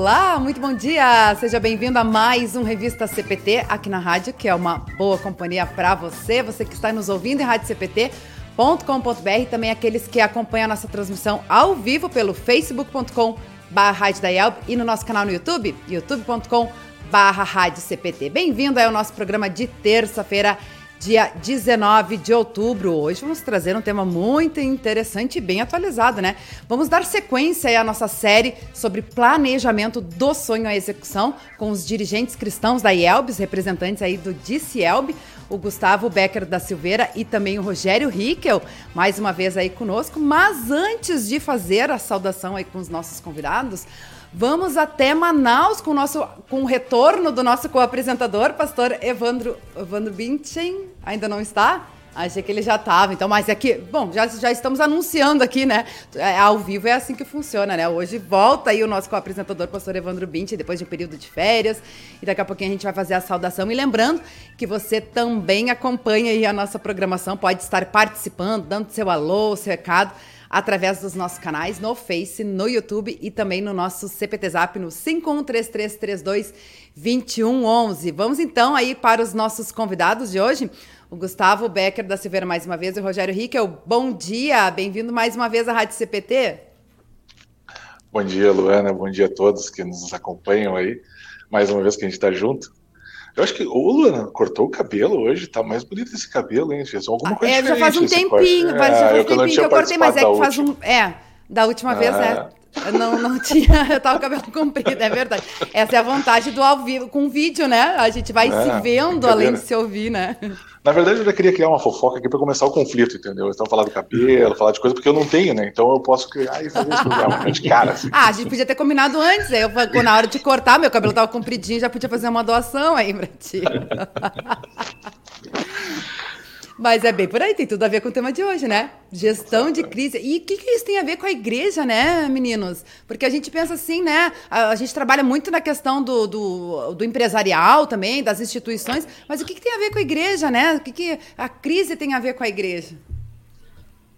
Olá, muito bom dia! Seja bem-vindo a mais um Revista CPT aqui na rádio, que é uma boa companhia para você, você que está nos ouvindo em radiocpt.com.br, também aqueles que acompanham a nossa transmissão ao vivo pelo facebook.com e no nosso canal no YouTube, youtube.com barra Bem-vindo ao nosso programa de terça-feira, dia 19 de outubro. Hoje vamos trazer um tema muito interessante e bem atualizado, né? Vamos dar sequência à nossa série sobre planejamento do sonho à execução com os dirigentes cristãos da IELBS, representantes aí do DCELB, o Gustavo Becker da Silveira e também o Rogério Rickel, mais uma vez aí conosco. Mas antes de fazer a saudação aí com os nossos convidados, Vamos até Manaus com o, nosso, com o retorno do nosso co-apresentador, pastor Evandro, Evandro Binchen. Ainda não está? Achei que ele já estava. Então, mas é que, bom, já, já estamos anunciando aqui, né? É, ao vivo é assim que funciona, né? Hoje volta aí o nosso co-apresentador, pastor Evandro Binchen, depois de um período de férias. E daqui a pouquinho a gente vai fazer a saudação. E lembrando que você também acompanha aí a nossa programação, pode estar participando, dando seu alô, seu recado através dos nossos canais no Face, no YouTube e também no nosso CPT Zap no 5133322111. Vamos então aí para os nossos convidados de hoje. O Gustavo Becker da Silveira mais uma vez e o Rogério Rickel. Bom dia, bem-vindo mais uma vez à Rádio CPT. Bom dia, Luana. Bom dia a todos que nos acompanham aí. Mais uma vez que a gente está junto. Eu acho que o Luana cortou o cabelo hoje, tá mais bonito esse cabelo, hein? Fez alguma coisa é, já faz um tempinho, faz, já faz um tempinho que eu cortei, mas é que faz um. É, da última vez, né? Eu não, não tinha, eu tava com o cabelo comprido, é verdade. Essa é a vantagem do ao vivo, com vídeo, né? A gente vai é, se vendo além de se ouvir, né? Na verdade, eu já queria criar uma fofoca aqui para começar o conflito, entendeu? Então, falar do cabelo, falar de coisa, porque eu não tenho, né? Então, eu posso criar e fazer esse programa de cara. Assim. Ah, a gente podia ter combinado antes. Aí, eu, na hora de cortar, meu cabelo tava compridinho, já podia fazer uma doação aí pra ti. Mas é bem por aí, tem tudo a ver com o tema de hoje, né? Gestão de crise. E o que, que isso tem a ver com a igreja, né, meninos? Porque a gente pensa assim, né? A, a gente trabalha muito na questão do, do, do, empresarial também, das instituições, mas o que, que tem a ver com a igreja, né? O que, que a crise tem a ver com a igreja?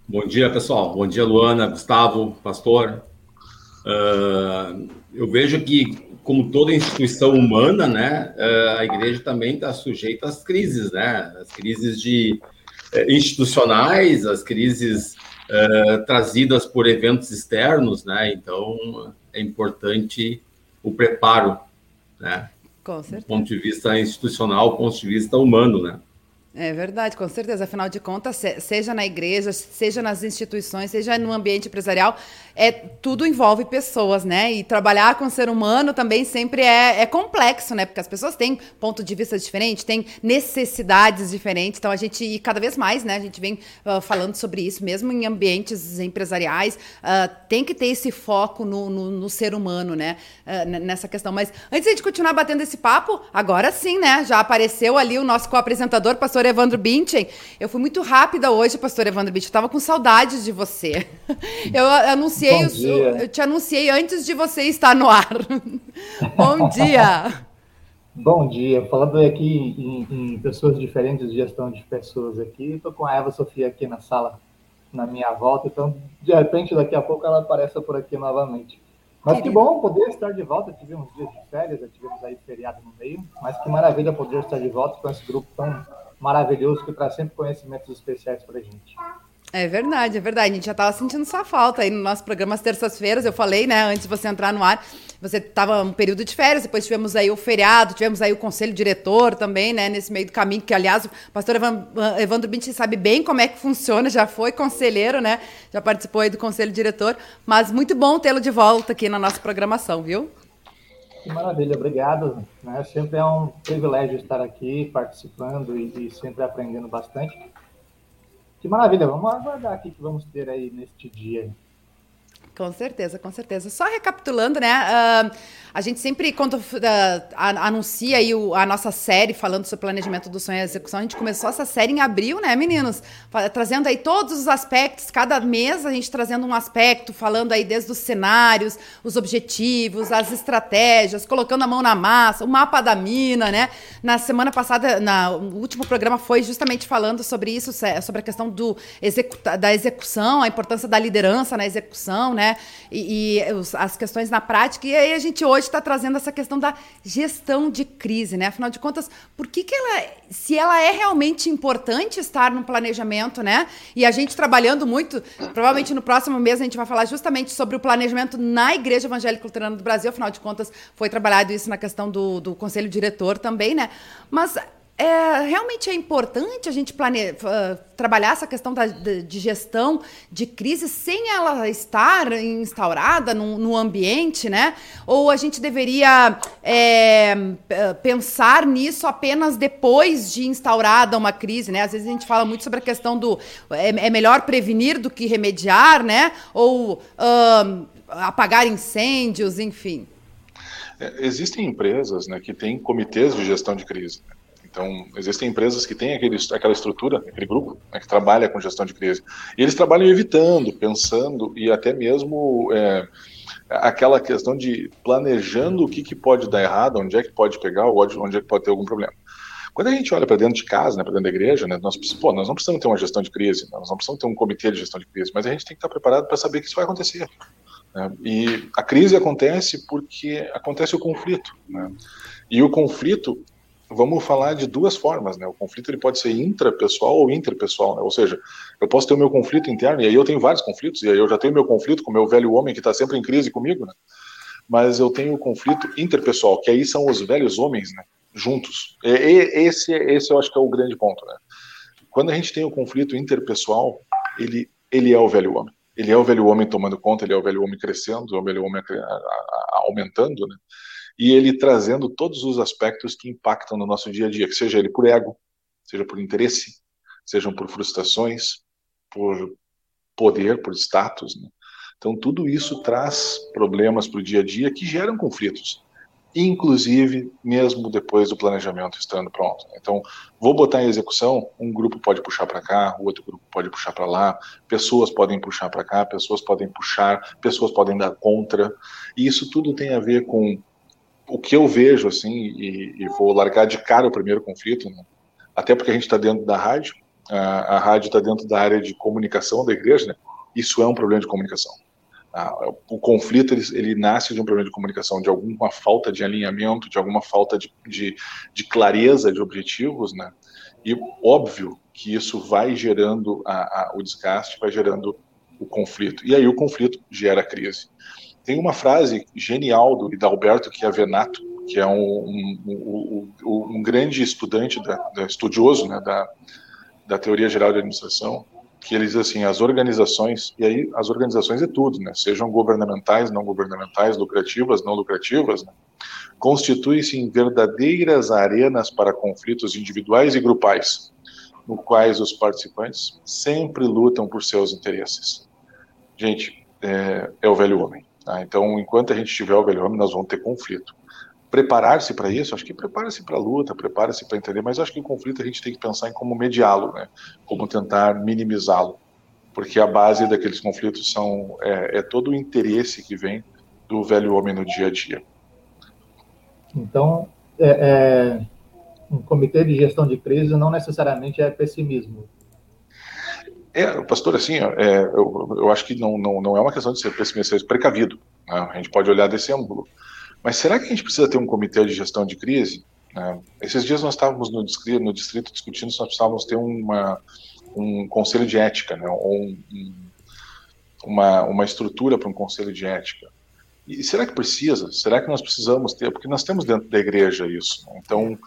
Bom dia, pessoal. Bom dia, Luana, Gustavo, pastor. Uh, eu vejo que, como toda instituição humana, né, uh, a igreja também está sujeita às crises, né? As crises de é, institucionais, as crises uh, trazidas por eventos externos, né? Então é importante o preparo, né? Com certeza. Do ponto de vista institucional, do ponto de vista humano, né? É verdade, com certeza. Afinal de contas, seja na igreja, seja nas instituições, seja no ambiente empresarial, é tudo envolve pessoas, né? E trabalhar com o ser humano também sempre é, é complexo, né? Porque as pessoas têm ponto de vista diferente, têm necessidades diferentes. Então a gente, e cada vez mais, né? A gente vem uh, falando sobre isso, mesmo em ambientes empresariais, uh, tem que ter esse foco no, no, no ser humano, né? Uh, nessa questão. Mas antes de continuar batendo esse papo, agora sim, né? Já apareceu ali o nosso co-apresentador, pastor Evandro Binchen. Eu fui muito rápida hoje, pastor Evandro Binchen. Eu estava com saudades de você. Eu anunciei, eu te anunciei antes de você estar no ar. Bom dia. Bom dia. Falando aqui em, em, pessoas diferentes, gestão de pessoas aqui, estou com a Eva Sofia aqui na sala, na minha volta. Então, de repente, daqui a pouco ela aparece por aqui novamente. Mas que bom poder estar de volta. Tivemos dias de férias, tivemos aí feriado no meio. Mas que maravilha poder estar de volta com esse grupo tão maravilhoso que traz sempre conhecimentos especiais para a gente. É verdade, é verdade. A gente já estava sentindo sua falta aí no nosso programa às terças-feiras. Eu falei, né, antes de você entrar no ar, você estava um período de férias, depois tivemos aí o feriado, tivemos aí o conselho diretor também, né, nesse meio do caminho, que aliás o pastor Evandro Binti sabe bem como é que funciona, já foi conselheiro, né, já participou aí do conselho diretor, mas muito bom tê-lo de volta aqui na nossa programação, viu? Que maravilha, obrigado. Né? Sempre é um privilégio estar aqui participando e, sempre aprendendo bastante. Que maravilha, vamos aguardar aqui que vamos ter aí neste dia. Com certeza, com certeza. Só recapitulando, né? Uh, a gente sempre, quando uh, anuncia aí o, a nossa série falando sobre planejamento do sonho e execução, a gente começou essa série em abril, né, meninos? Trazendo aí todos os aspectos, cada mês a gente trazendo um aspecto, falando aí desde os cenários, os objetivos, as estratégias, colocando a mão na massa, o mapa da mina, né? Na semana passada, na, o último programa foi justamente falando sobre isso, sobre a questão do executa, da execução, a importância da liderança na execução, né? Né? E, e os, as questões na prática. E aí a gente hoje está trazendo essa questão da gestão de crise, né? Afinal de contas, por que, que ela, se ela é realmente importante estar no planejamento, né? E a gente trabalhando muito, provavelmente no próximo mês a gente vai falar justamente sobre o planejamento na Igreja Evangélica Luterana do Brasil. Afinal de contas, foi trabalhado isso na questão do, do conselho diretor também, né? Mas é, realmente é importante a gente plane... Uh, trabalhar essa questão da, de, gestão de crise sem ela estar instaurada no, no ambiente, né? Ou a gente deveria é, pensar nisso apenas depois de instaurada uma crise, né? Às vezes a gente fala muito sobre a questão do é, é melhor prevenir do que remediar, né? Ou uh, apagar incêndios, enfim. É, existem empresas né, que têm comitês de gestão de crise. Né? Então, existem empresas que têm aquele, aquela estrutura, aquele grupo, né, que trabalha com gestão de crise. E eles trabalham evitando, pensando e até mesmo é, aquela questão de planejando o que, que pode dar errado, onde é que pode pegar, onde, é que pode ter algum problema. Quando a gente olha para dentro de casa, né, para dentro da igreja, né, nós, pô, nós não precisamos ter uma gestão de crise, nós não precisamos ter um comitê de gestão de crise, mas a gente tem que estar preparado para saber que isso vai acontecer. Né? E a crise acontece porque acontece o conflito. Né? E o conflito vamos falar de duas formas, né? O conflito ele pode ser intrapessoal ou interpessoal, né? Ou seja, eu posso ter o meu conflito interno, e aí eu tenho vários conflitos, e aí eu já tenho meu conflito com o meu velho homem que está sempre em crise comigo, né? Mas eu tenho o conflito interpessoal, que aí são os velhos homens, né? Juntos. E, esse, esse eu acho que é o grande ponto, né? Quando a gente tem o conflito interpessoal, ele, ele é o velho homem. Ele é o velho homem tomando conta, ele é o velho homem crescendo, é o velho homem aumentando, né? E ele trazendo todos os aspectos que impactam no nosso dia a dia, que seja ele por ego, seja por interesse, sejam por frustrações, por poder, por status. Né? Então, tudo isso traz problemas para o dia a dia que geram conflitos, inclusive mesmo depois do planejamento estando pronto. Então, vou botar em execução, um grupo pode puxar para cá, o outro grupo pode puxar para lá, pessoas podem puxar para cá, pessoas podem puxar, pessoas podem dar contra, e isso tudo tem a ver com o que eu vejo, assim, e, e, vou largar de cara o primeiro conflito, né? até porque a gente está dentro da rádio, a, a rádio está dentro da área de comunicação da igreja, né? isso é um problema de comunicação. o conflito ele, ele, nasce de um problema de comunicação, de alguma falta de alinhamento, de alguma falta de, de, de clareza de objetivos, né? E óbvio que isso vai gerando a, a, o desgaste, vai gerando o conflito. E aí o conflito gera crise. Tem uma frase genial do Hidalberto Chiavenato, que é um, um, um, um grande estudante, da, da, estudioso né, da, da teoria geral de administração, que ele diz assim, as organizações, e aí as organizações é tudo, né, sejam governamentais, não governamentais, lucrativas, não lucrativas, né, constituem-se em verdadeiras arenas para conflitos individuais e grupais, no quais os participantes sempre lutam por seus interesses. Gente, é, é o velho homem. Tá? Então, enquanto a gente tiver o velho homem, nós vamos ter conflito. Preparar-se para isso, acho que prepara-se para a luta, prepara-se para entender, mas acho que o conflito a gente tem que pensar em como mediá-lo, né? como tentar minimizá-lo, porque a base daqueles conflitos são é, é todo o interesse que vem do velho homem no dia a dia. Então, é, é, um comitê de gestão de crise não necessariamente é pessimismo. É, pastor, assim, é, eu, eu acho que não, não, não é uma questão de ser pessimista, é precavido. Né? A gente pode olhar desse ângulo. Mas será que a gente precisa ter um comitê de gestão de crise? Né? Esses dias nós estávamos no distrito, no distrito discutindo se nós precisávamos ter uma, um conselho de ética, né? ou um, uma, uma estrutura para um conselho de ética. E será que precisa? Será que nós precisamos ter? Porque nós temos dentro da igreja isso. Né? Então,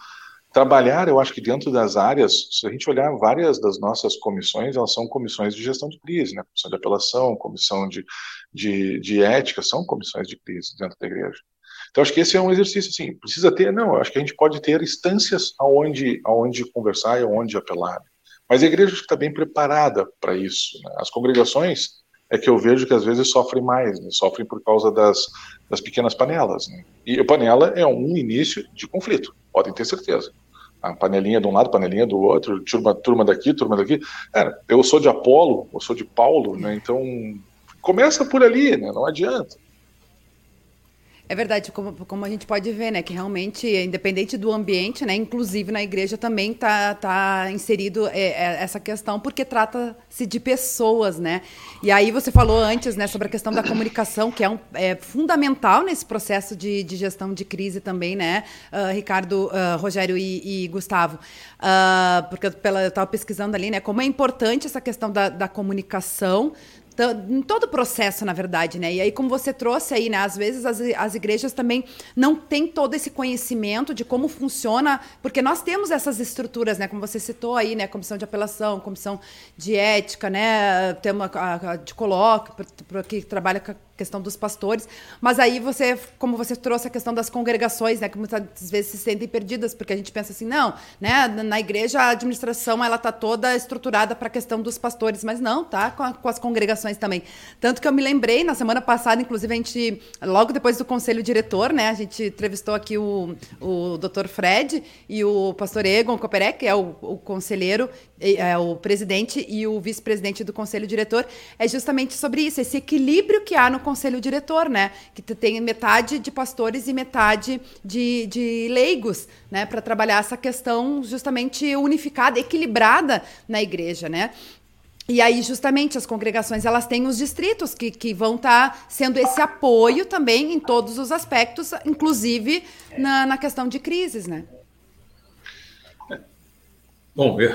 Trabalhar, eu acho que dentro das áreas, se a gente olhar várias das nossas comissões, elas são comissões de gestão de crise, né? Comissão de apelação, comissão de, de, de ética, são comissões de crise dentro da igreja. Então, acho que esse é um exercício, assim, precisa ter, não, acho que a gente pode ter instâncias aonde, aonde conversar e aonde apelar. Mas a igreja está bem preparada para isso. Né? As congregações é que eu vejo que às vezes sofrem mais, né? sofrem por causa das, das pequenas panelas. Né? E a panela é um início de conflito, podem ter certeza a panelinha de um lado, panelinha do outro, turma, turma daqui, turma daqui. Cara, eu sou de Apolo, eu sou de Paulo, né? Então começa por ali, né? Não adianta. É verdade, como, como a gente pode ver, né, que realmente, independente do ambiente, né, inclusive na igreja também está tá inserido é, é, essa questão, porque trata-se de pessoas, né? E aí você falou antes, né, sobre a questão da comunicação, que é, um, é fundamental nesse processo de, de gestão de crise também, né, uh, Ricardo, uh, Rogério e, e Gustavo, uh, porque eu estava pesquisando ali, né, como é importante essa questão da, da comunicação, em todo o processo, na verdade, né? E aí, como você trouxe aí, né? Às vezes as, as igrejas também não têm todo esse conhecimento de como funciona, porque nós temos essas estruturas, né? Como você citou aí, né? Comissão de apelação, comissão de ética, né? Tema de colóquio, que trabalha com questão dos pastores, mas aí você, como você trouxe a questão das congregações, né, que muitas vezes se sentem perdidas, porque a gente pensa assim, não, né, na igreja a administração ela tá toda estruturada para a questão dos pastores, mas não, tá com, a, com, as congregações também. Tanto que eu me lembrei, na semana passada, inclusive, a gente, logo depois do conselho diretor, né, a gente entrevistou aqui o, o Dr. Fred e o pastor Egon Koperek, que é o, o conselheiro, é, o presidente e o vice-presidente do conselho diretor, é justamente sobre isso, esse equilíbrio que há no conselho diretor, né? Que tem metade de pastores e metade de, de leigos, né? Para trabalhar essa questão justamente unificada, equilibrada na igreja, né? E aí, justamente, as congregações elas têm os distritos que, que vão estar tá sendo esse apoio também em todos os aspectos, inclusive na, na questão de crises, né? Bom, eu,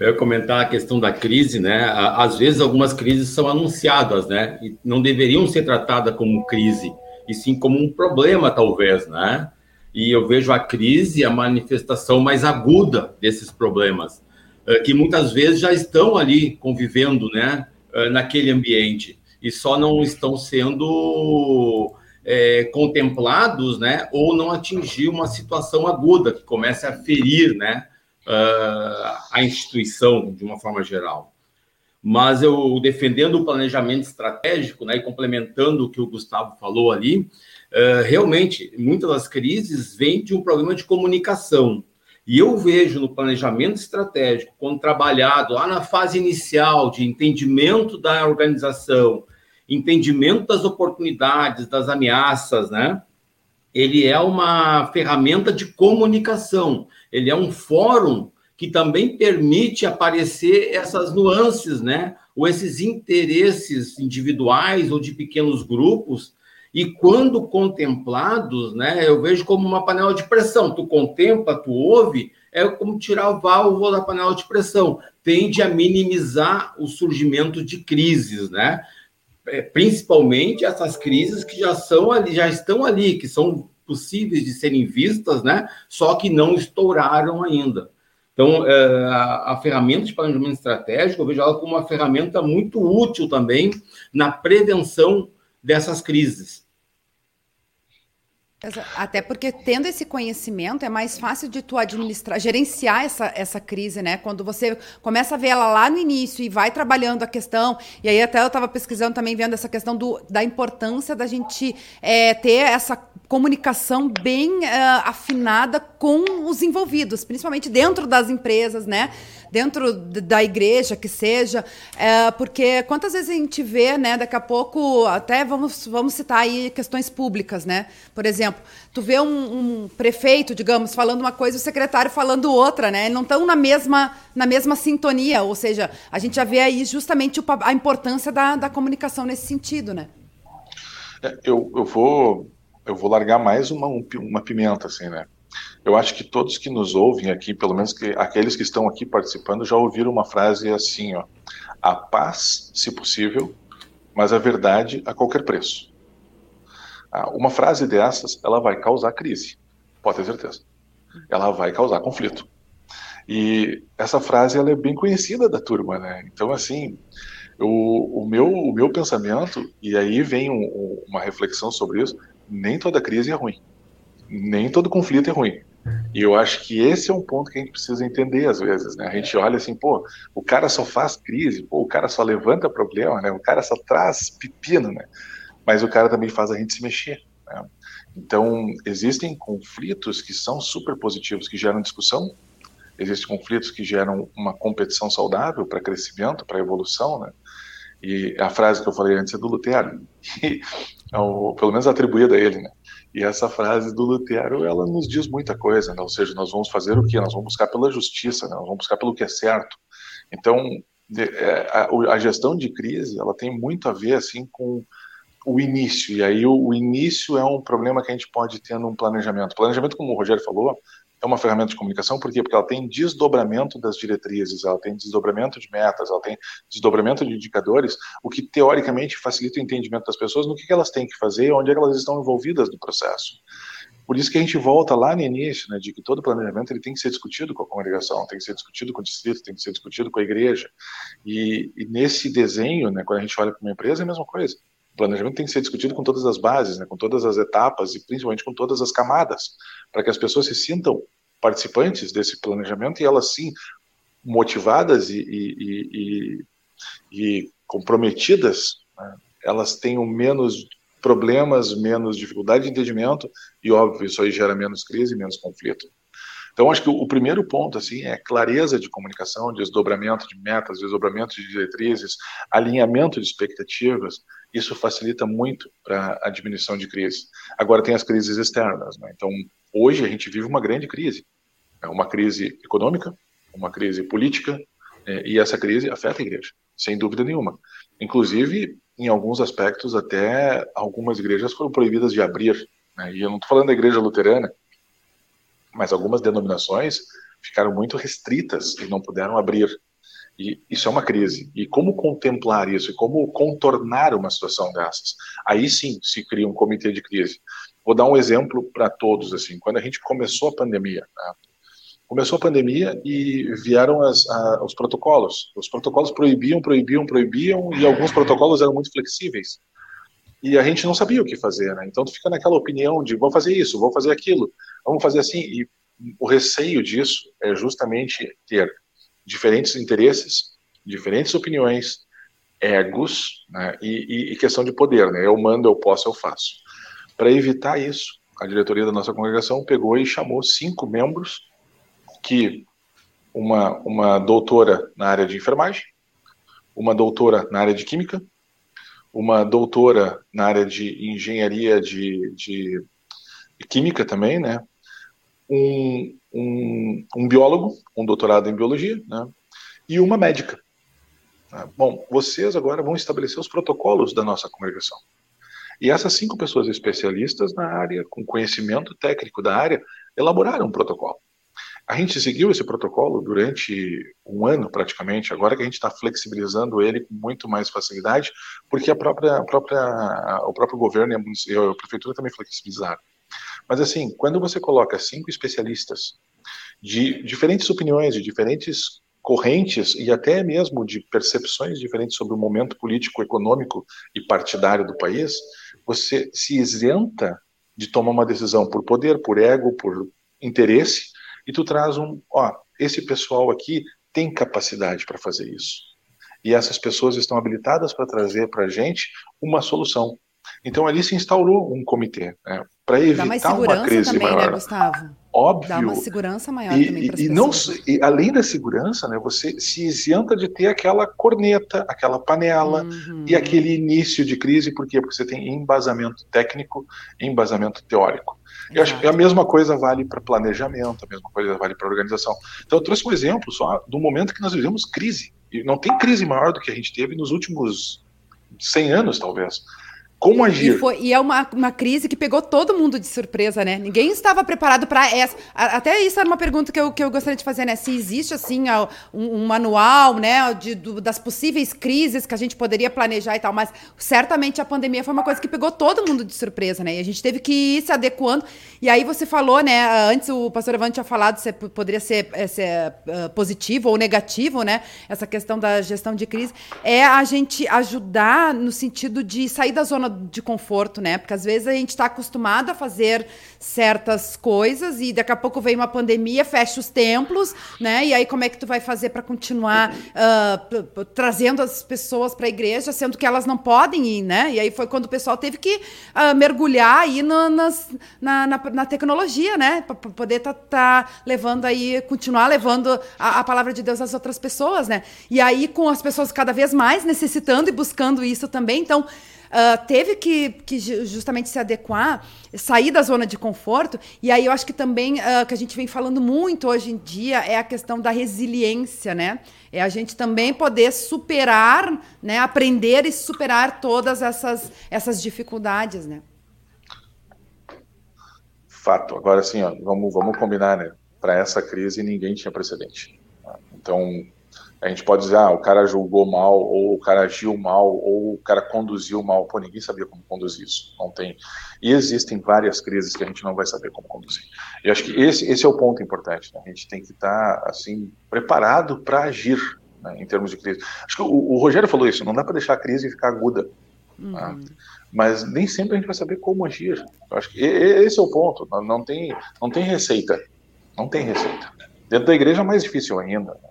eu ia comentar a questão da crise, né? Às vezes algumas crises são anunciadas, né? E não deveriam ser tratadas como crise, e sim como um problema, talvez, né? E eu vejo a crise a manifestação mais aguda desses problemas, eh, que muitas vezes já estão ali convivendo, né? Eh, naquele ambiente, e só não estão sendo é, contemplados, né? Ou não atingir uma situação aguda que comece a ferir, né? Uh, a instituição de uma forma geral. Mas eu defendendo o planejamento estratégico, né, e complementando o que o Gustavo falou ali, uh, realmente muitas das crises vêm de um problema de comunicação. E eu vejo no planejamento estratégico, quando trabalhado lá na fase inicial de entendimento da organização, entendimento das oportunidades, das ameaças, né? Ele é uma ferramenta de comunicação ele é um fórum que também permite aparecer essas nuances, né? Ou esses interesses individuais ou de pequenos grupos. E quando contemplados, né, eu vejo como uma panela de pressão. Tu contempla, tu ouve, é como tirar o válvula da panela de pressão. Tende a minimizar o surgimento de crises, né? É, principalmente essas crises que já são ali, já estão ali, que são possíveis de serem vistas, né? Só que não estouraram ainda. Então, é, a, a, ferramenta de planejamento estratégico, eu vejo ela como uma ferramenta muito útil também na prevenção dessas crises. Até porque tendo esse conhecimento é mais fácil de tu administrar, gerenciar essa, essa crise, né? Quando você começa a ver ela lá no início e vai trabalhando a questão, e aí até eu estava pesquisando também, vendo essa questão do, da importância da gente é, ter essa comunicação bem uh, afinada com os envolvidos, principalmente dentro das empresas, né? Dentro da igreja que seja, uh, porque quantas vezes a gente vê, né? Daqui a pouco, até vamos, vamos citar aí questões públicas, né? Por exemplo, tu vê um, um prefeito, digamos, falando uma coisa e o secretário falando outra, né? Não estão na mesma, na mesma sintonia, ou seja, a gente já vê aí justamente a importância da, da comunicação nesse sentido, né? É, eu, eu vou eu vou largar mais uma, uma pimenta, assim, né? Eu acho que todos que nos ouvem aqui, pelo menos que, aqueles que estão aqui participando, já ouviram uma frase assim, ó. A paz, se possível, mas a verdade a qualquer preço. Ah, uma frase dessas, ela vai causar crise, pode ter certeza. Ela vai causar conflito. E essa frase, ela é bem conhecida da turma, né? Então, assim, o, o, meu, o meu pensamento, e aí vem um, um, uma reflexão sobre isso, nem toda crise é ruim. Nem todo conflito é ruim. E eu acho que esse é um ponto que a gente precisa entender às vezes, né? A gente olha assim, pô, o cara só faz crise, pô, o cara só levanta problema, né? O cara só traz pepino, né? Mas o cara também faz a gente se mexer, né? Então, existem conflitos que são super positivos, que geram discussão, existem conflitos que geram uma competição saudável para crescimento, para evolução, né? E a frase que eu falei antes é do Lutero, que, é pelo menos atribuída a ele, né? E essa frase do Lutero, ela nos diz muita coisa, né? ou seja, nós vamos fazer o quê? Nós vamos buscar pela justiça, né? nós vamos buscar pelo que é certo. Então, é, a, gestão de crise, ela tem muito a ver, assim, com o início, e aí o, o início é um problema que a gente pode ter num planejamento. Planejamento, como o Rogério falou, é uma ferramenta de comunicação, por quê? Porque ela tem desdobramento das diretrizes, ela tem desdobramento de metas, ela tem desdobramento de indicadores, o que teoricamente facilita o entendimento das pessoas no que elas têm que fazer, onde é elas estão envolvidas no processo. Por isso que a gente volta lá no início, né, de que todo planejamento ele tem que ser discutido com a congregação, tem que ser discutido com o distrito, tem que ser discutido com a igreja. E, e nesse desenho, né, quando a gente olha para uma empresa, é a mesma coisa. Planejamento tem que ser discutido com todas as bases, né, com todas as etapas e principalmente com todas as camadas, para que as pessoas se sintam participantes desse planejamento e elas sim motivadas e, e, e, e comprometidas, né, elas tenham menos problemas, menos dificuldade de entendimento e óbvio isso aí gera menos crise, menos conflito. Então, acho que o primeiro ponto assim é clareza de comunicação, desdobramento de metas, desdobramento de diretrizes, alinhamento de expectativas. Isso facilita muito para a diminuição de crise. Agora tem as crises externas. Né? Então, hoje a gente vive uma grande crise. É uma crise econômica, uma crise política, é, e essa crise afeta a igreja, sem dúvida nenhuma. Inclusive, em alguns aspectos, até algumas igrejas foram proibidas de abrir. Né? E eu não estou falando da igreja luterana, mas algumas denominações ficaram muito restritas e não puderam abrir. E isso é uma crise. E como contemplar isso? E como contornar uma situação dessas? Aí sim se cria um comitê de crise. Vou dar um exemplo para todos. assim. Quando a gente começou a pandemia, né? começou a pandemia e vieram as, a, os protocolos. Os protocolos proibiam, proibiam, proibiam, e alguns protocolos eram muito flexíveis. E a gente não sabia o que fazer, né? Então tu fica naquela opinião de vou fazer isso, vou fazer aquilo, vamos fazer assim. E o receio disso é justamente ter diferentes interesses, diferentes opiniões, egos né? e, e, questão de poder, né? Eu mando, eu posso, eu faço. Para evitar isso, a diretoria da nossa congregação pegou e chamou cinco membros que uma, uma doutora na área de enfermagem, uma doutora na área de química, uma doutora na área de engenharia de, de química também, né? Um, um, um, biólogo, um doutorado em biologia, né? E uma médica. Bom, vocês agora vão estabelecer os protocolos da nossa congregação. E essas cinco pessoas especialistas na área, com conhecimento técnico da área, elaboraram um protocolo. A gente seguiu esse protocolo durante um ano praticamente, agora que a gente está flexibilizando ele com muito mais facilidade, porque a própria, a própria, o próprio governo e a, a prefeitura também flexibilizaram. Mas assim, quando você coloca cinco especialistas de diferentes opiniões, de diferentes correntes e até mesmo de percepções diferentes sobre o momento político, econômico e partidário do país, você se isenta de tomar uma decisão por poder, por ego, por interesse, e tu traz um, ó, esse pessoal aqui tem capacidade para fazer isso. E essas pessoas estão habilitadas para trazer para a gente uma solução. Então ali se instaurou um comitê né, para evitar uma crise também, né, maior. Né, Gustavo? Óbvio. Dá uma segurança maior e, também para e, não e além da segurança, né, você se isenta de ter aquela corneta, aquela panela uhum. e aquele início de crise, por quê? Porque você tem embasamento técnico, embasamento teórico. Eu acho que a mesma coisa vale para planejamento, a mesma coisa vale para organização. Então eu trouxe um exemplo só do momento que nós vivemos crise. E não tem crise maior do que a gente teve nos últimos 100 anos, talvez. Como agir? E, foi, e, é uma, uma crise que pegou todo mundo de surpresa, né? Ninguém estava preparado para essa. Até isso era uma pergunta que eu, que eu gostaria de fazer, né? Se existe, assim, um, um manual, né, de, do, das possíveis crises que a gente poderia planejar e tal, mas certamente a pandemia foi uma coisa que pegou todo mundo de surpresa, né? E a gente teve que ir se adequando. E aí você falou, né? Antes o pastor Evandro tinha falado se poderia ser, eh, ser uh, positivo ou negativo, né? Essa questão da gestão de crise. É a gente ajudar no sentido de sair da zona de conforto, né? Porque às vezes a gente está acostumado a fazer certas coisas e daqui a pouco vem uma pandemia, fecha os templos, né? E aí como é que tu vai fazer para continuar uh, trazendo as pessoas para a igreja, sendo que elas não podem ir, né? E aí foi quando o pessoal teve que uh, mergulhar aí no, nas, na, na, na, tecnologia, né? Para poder estar tá, tá levando aí, continuar levando a, a palavra de Deus às outras pessoas, né? E aí com as pessoas cada vez mais necessitando e buscando isso também, então uh, teve que, que justamente se adequar, sair da zona de conforto. E aí eu acho que também uh, que a gente vem falando muito hoje em dia é a questão da resiliência, né? É a gente também poder superar, né? Aprender e superar todas essas, essas dificuldades, né? Fato. Agora sim, vamos, vamos combinar, né? Para essa crise ninguém tinha precedente. Então, a gente pode dizer, ah, o cara julgou mal, ou o cara agiu mal, ou o cara conduziu mal. Pô, ninguém sabia como conduzir isso. Não tem. E existem várias crises que a gente não vai saber como conduzir. E acho que esse, esse é o ponto importante. Né? A gente tem que estar, assim, preparado para agir né, em termos de crise. Acho que o, o, Rogério falou isso, não dá para deixar a crise ficar aguda. Uhum. Tá? Mas nem sempre a gente vai saber como agir. Eu acho que esse é o ponto. Não, não, tem, não tem receita. Não tem receita. Dentro da igreja é mais difícil ainda. Né?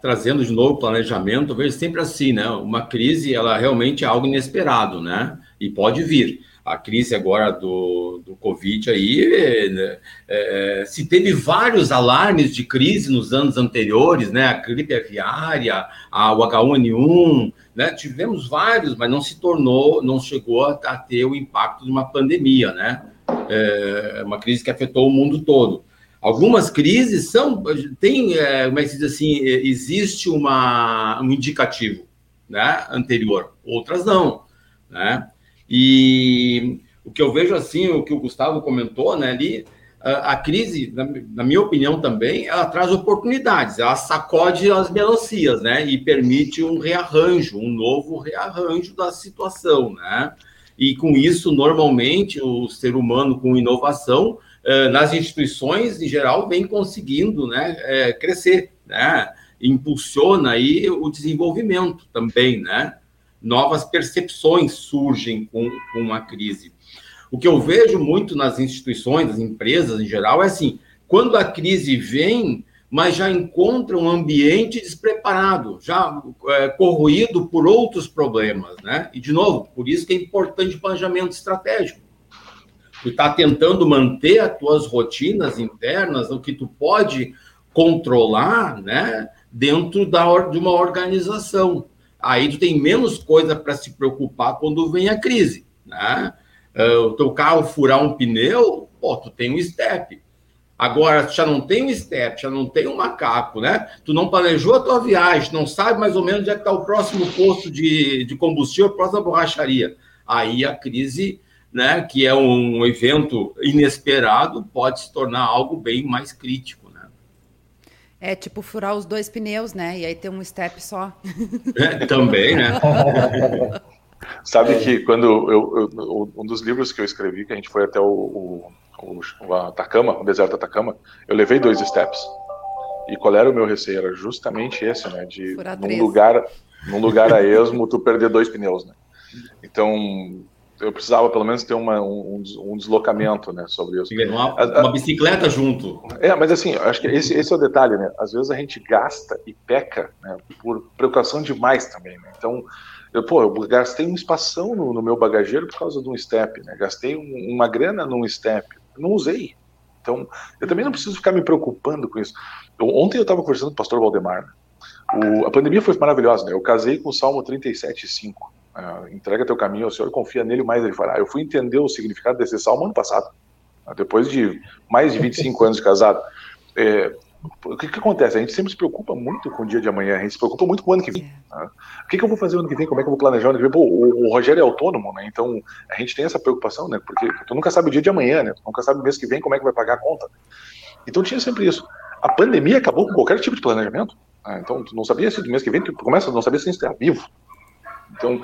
Trazendo de novo planejamento, eu vejo sempre assim, né? Uma crise, ela realmente é algo inesperado, né? E pode vir. A crise agora do, do Covid aí, né? é, se teve vários alarmes de crise nos anos anteriores, né? A gripe aviária, a, o H1N1, né? Tivemos vários, mas não se tornou, não chegou a, a ter o impacto de uma pandemia, né? É uma crise que afetou o mundo todo. Algumas crises são, tem, é, como é que se diz assim, existe uma, um indicativo né, anterior, outras não, né? E o que eu vejo assim, o que o Gustavo comentou, né, ali, a, crise, na, minha opinião também, ela traz oportunidades, ela sacode as melancias, né, e permite um rearranjo, um novo rearranjo da situação, né? E com isso, normalmente, o ser humano com inovação nas instituições, em geral, vem conseguindo né, é, crescer, né? impulsiona aí o desenvolvimento também, né? Novas percepções surgem com, com a crise. O que eu vejo muito nas instituições, nas empresas em geral, é assim: quando a crise vem, mas já encontra um ambiente despreparado, já é, corroído por outros problemas, né? E, de novo, por isso que é importante o planejamento estratégico tu está tentando manter as tuas rotinas internas, o que tu pode controlar, né, dentro da, de uma organização. Aí tu tem menos coisa para se preocupar quando vem a crise, né? Uh, o teu carro furar um pneu, pô, tu tem um step. Agora, já não tem um step, já não tem um macaco, né? Tu não planejou a tua viagem, não sabe mais ou menos onde é que está o próximo posto de, de combustível, a próxima borracharia. Aí a crise né, que é um evento inesperado, pode se tornar algo bem mais crítico, né? É tipo furar os dois pneus, né? E aí ter um step só. É, também, né? Sabe que quando eu, eu, um dos livros que eu escrevi, que a gente foi até o, o, o Atacama, o deserto Atacama, eu levei dois steps. E qual era o meu receio? Era justamente esse, né? De num lugar, num lugar a esmo, tu perder dois pneus, né? Então, eu precisava pelo menos ter uma, um, um, deslocamento né, sobre isso. Uma, uma, bicicleta junto. É, mas assim, acho que esse, esse, é o detalhe, né? Às vezes a gente gasta e peca né, por preocupação demais também. Né? Então, eu, pô, eu gastei um espação no, no, meu bagageiro por causa de um step, né? Gastei um, uma grana num step, não usei. Então, eu também não preciso ficar me preocupando com isso. Eu, ontem eu estava conversando com o pastor Valdemar. Né? O, a pandemia foi maravilhosa, né? Eu casei com o Salmo 37,5 Uh, entrega teu caminho ao Senhor, confia nele, mais ele fará. Eu fui entender o significado desse salmo ano passado, uh, depois de mais de 25 anos de casado. É, o que, que, acontece? A gente sempre se preocupa muito com o dia de amanhã, a gente se preocupa muito com o ano que vem. Né? O que, que, eu vou fazer ano que vem? Como é que eu vou planejar o ano que vem? Pô, o, o, Rogério é autônomo, né? Então a gente tem essa preocupação, né? Porque tu nunca sabe o dia de amanhã, né? Tu nunca sabe o mês que vem como é que vai pagar a conta. Então tinha sempre isso. A pandemia acabou com qualquer tipo de planejamento. Né? Então tu não sabia se do mês que vem tu começa a não saber se está vivo. Então,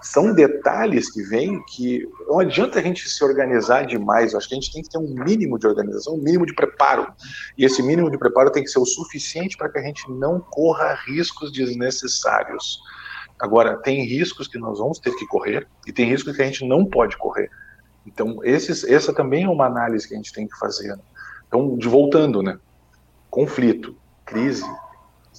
são detalhes que vêm que não adianta a gente se organizar demais. Eu acho que a gente tem que ter um mínimo de organização, um mínimo de preparo. E esse mínimo de preparo tem que ser o suficiente para que a gente não corra riscos desnecessários. Agora, tem riscos que nós vamos ter que correr e tem riscos que a gente não pode correr. Então, esses, essa também é uma análise que a gente tem que fazer. Então, de voltando, né? Conflito, crise,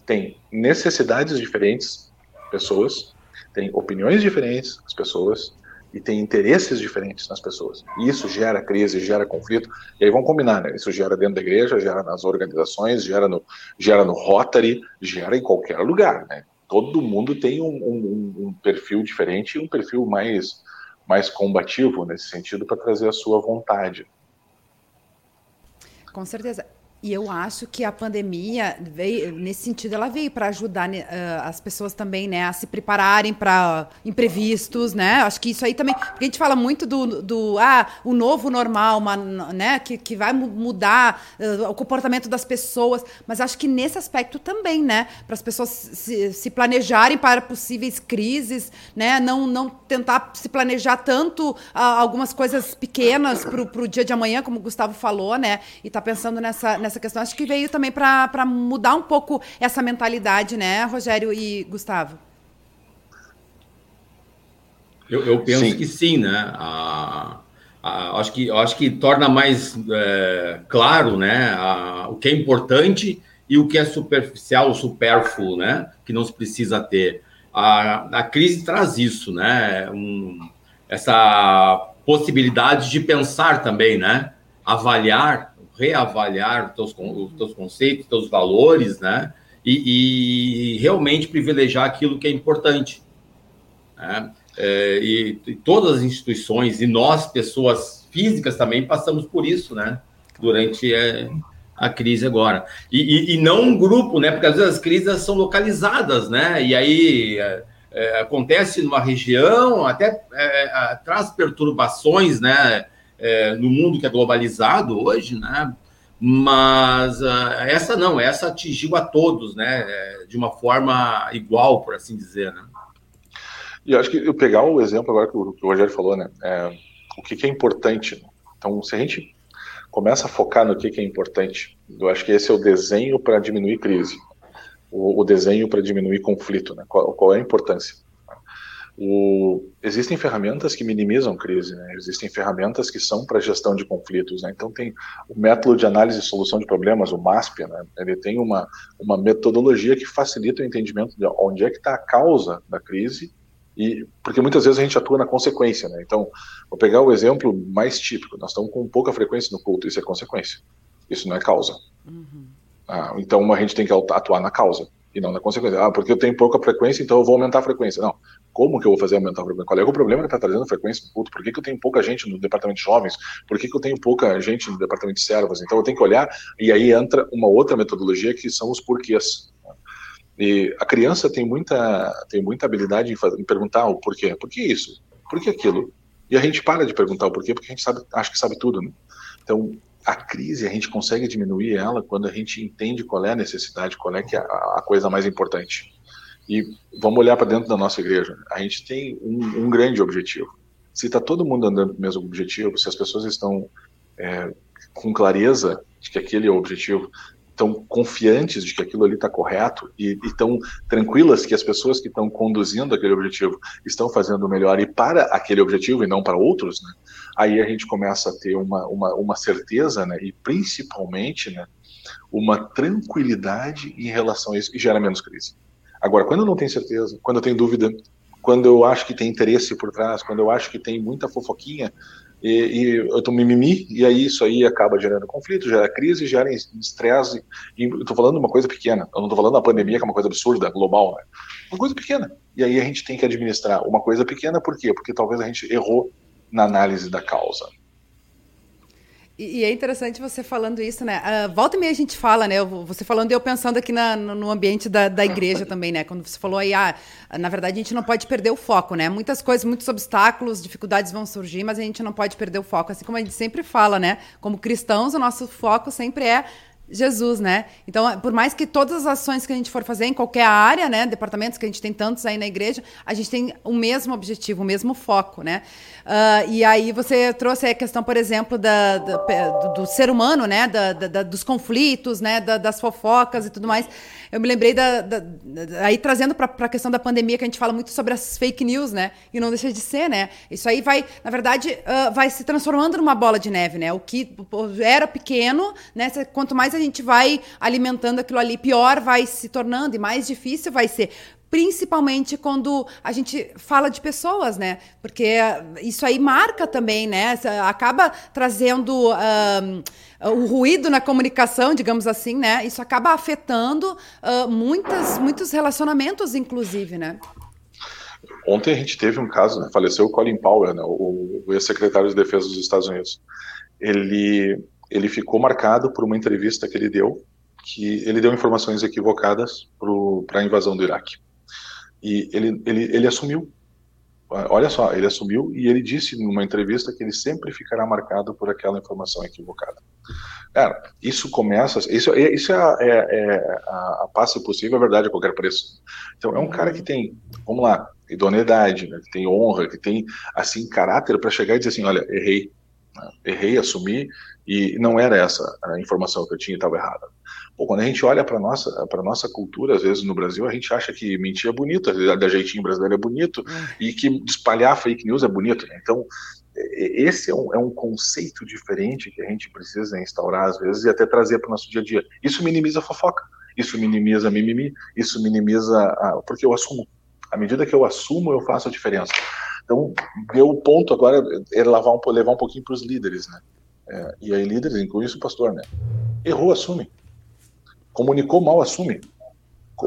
tem necessidades diferentes, pessoas, tem opiniões diferentes as pessoas e tem interesses diferentes nas pessoas. E isso gera crise, gera conflito. E aí vamos combinar, né? Isso gera dentro da igreja, gera nas organizações, gera no, gera no Rotary, gera em qualquer lugar, né? todo mundo tem um, um, um perfil diferente e um perfil mais, mais combativo nesse sentido para trazer a sua vontade. Com certeza. E eu acho que a pandemia veio, nesse sentido, ela veio para ajudar uh, as pessoas também, né, a se prepararem para imprevistos, né? Acho que isso aí também, porque a gente fala muito do, do ah, o novo normal, uma, né, que, que vai mudar uh, o comportamento das pessoas, mas acho que nesse aspecto também, né, para as pessoas se, se, planejarem para possíveis crises, né, não, não tentar se planejar tanto uh, algumas coisas pequenas para o dia de amanhã, como o Gustavo falou, né, e tá pensando nessa, nessa essa questão. Acho que veio também para mudar um pouco essa mentalidade, né, Rogério e Gustavo? Eu, eu penso sim. que sim, né? A, a, acho, que, acho que torna mais é, claro né, a, o que é importante e o que é superficial, supérfluo, né? Que não se precisa ter. A, a crise traz isso, né? Um, essa possibilidade de pensar também, né? Avaliar reavaliar os teus, os teus conceitos, os teus valores, né? E, e, realmente privilegiar aquilo que é importante. Né? É, e, todas as instituições e nós, pessoas físicas, também passamos por isso, né? Durante é, a crise agora. E, e, não um grupo, né? Porque às vezes as crises são localizadas, né? E aí é, é acontece numa região, até é, traz perturbações, né? É, no mundo que é globalizado hoje, né? Mas uh, essa não, essa atingiu a todos, né? É, de uma forma igual, por assim dizer, né? E acho que eu pegar o exemplo agora que o, que o Rogério falou, né? É, o que, que, é importante. Então, se a gente começa a focar no que, que é importante, eu acho que esse é o desenho para diminuir crise, o, o desenho para diminuir conflito, né? Qual, qual é a importância? O, existem ferramentas que minimizam crise, né? existem ferramentas que são para gestão de conflitos. Né? Então, tem o método de análise e solução de problemas, o MASP, né? ele tem uma, uma metodologia que facilita o entendimento de onde é que está a causa da crise, e porque muitas vezes a gente atua na consequência. Né? Então, vou pegar o exemplo mais típico: nós estamos com pouca frequência no culto, isso é consequência, isso não é causa. Uhum. Ah, então, a gente tem que atuar na causa e não na consequência. Ah, porque eu tenho pouca frequência, então eu vou aumentar a frequência. Não. Como que eu vou fazer aumentar a frequência? Qual é o problema que está trazendo frequência culto? Por que, que eu tenho pouca gente no departamento de jovens? Por que, que eu tenho pouca gente no departamento de servas? Então eu tenho que olhar, e aí entra uma outra metodologia que são os porquês. E a criança tem muita, tem muita habilidade em, fazer, em perguntar o porquê. Por que isso? Por que aquilo? E a gente para de perguntar o porquê, porque a gente sabe, acha que sabe tudo. Né? Então, a crise a gente consegue diminuir ela quando a gente entende qual é a necessidade, qual é que é a, coisa mais importante. E vamos olhar para dentro da nossa igreja. A gente tem um, um grande objetivo. Se está todo mundo andando para o mesmo objetivo, se as pessoas estão é, com clareza de que aquele é o objetivo, estão confiantes de que aquilo ali está correto e estão tranquilas que as pessoas que estão conduzindo aquele objetivo estão fazendo melhor e para aquele objetivo e não para outros, né? aí a gente começa a ter uma, uma, uma certeza né? e principalmente né? uma tranquilidade em relação a isso e gera menos crise. Agora, quando eu não tenho certeza, quando eu tenho dúvida, quando eu acho que tem interesse por trás, quando eu acho que tem muita fofoquinha, e, e eu tô mimimi, e aí isso aí acaba gerando conflito, gera crise, gera estresse. E eu tô falando uma coisa pequena, eu não tô falando da pandemia, que é uma coisa absurda, global, né? Uma coisa pequena. E aí a gente tem que administrar uma coisa pequena, por quê? Porque talvez a gente errou na análise da causa. E, é interessante você falando isso, né? Uh, volta e meia a gente fala, né? Você falando e eu pensando aqui na, no ambiente da, da igreja também, né? Quando você falou aí, ah, na verdade a gente não pode perder o foco, né? Muitas coisas, muitos obstáculos, dificuldades vão surgir, mas a gente não pode perder o foco. Assim como a gente sempre fala, né? Como cristãos, o nosso foco sempre é Jesus, né? Então, por mais que todas as ações que a gente for fazer em qualquer área, né, departamentos que a gente tem tantos aí na igreja, a gente tem o mesmo objetivo, o mesmo foco, né? Uh, e aí você trouxe a questão, por exemplo, da, da do, do, ser humano, né, da, da, dos conflitos, né, das fofocas e tudo mais. Eu me lembrei da, aí trazendo para a questão da pandemia que a gente fala muito sobre as fake news, né? E não deixa de ser, né? Isso aí vai, na verdade, uh, vai se transformando numa bola de neve, né? O que era pequeno, né? Quanto mais a gente vai alimentando aquilo ali, pior vai se tornando e mais difícil vai ser principalmente quando a gente fala de pessoas, né? Porque isso aí marca também, né? Acaba trazendo o ruído na comunicação, digamos assim, né? Isso acaba afetando uh, muitas, muitos relacionamentos, inclusive, né? Ontem a gente teve um caso, né? faleceu o Colin Powell, né? o, o ex-secretário de Defesa dos Estados Unidos. Ele, ele ficou marcado por uma entrevista que ele deu, que ele deu informações equivocadas para a invasão do Iraque. E ele, ele, ele assumiu. Olha só, ele assumiu e ele disse numa entrevista que ele sempre ficará marcado por aquela informação equivocada. Cara, isso começa. Isso, é, isso é, a, é, é a, a passe possível, é verdade a qualquer preço. Então, é um cara que tem, vamos lá, idoneidade, né, que tem honra, que tem, assim, caráter para chegar e dizer assim: olha, errei. Errei, assumi, e não era essa a informação que eu tinha, estava errada. Pô, quando a gente olha para nossa para nossa cultura, às vezes no Brasil, a gente acha que mentir é bonito, da jeitinho brasileiro é bonito, hum. e que espalhar fake news é bonito. Né? Então, esse é um, é um, conceito diferente que a gente precisa instaurar às vezes e até trazer para o nosso dia a dia. Isso minimiza a fofoca, isso minimiza a mimimi, isso minimiza a, porque eu assumo. À medida que eu assumo, eu faço a diferença. Então, meu ponto agora é levar um, levar um pouquinho para os líderes, né? É, e aí líderes, inclui isso o pastor, né? Errou, assume. Comunicou mal, assume.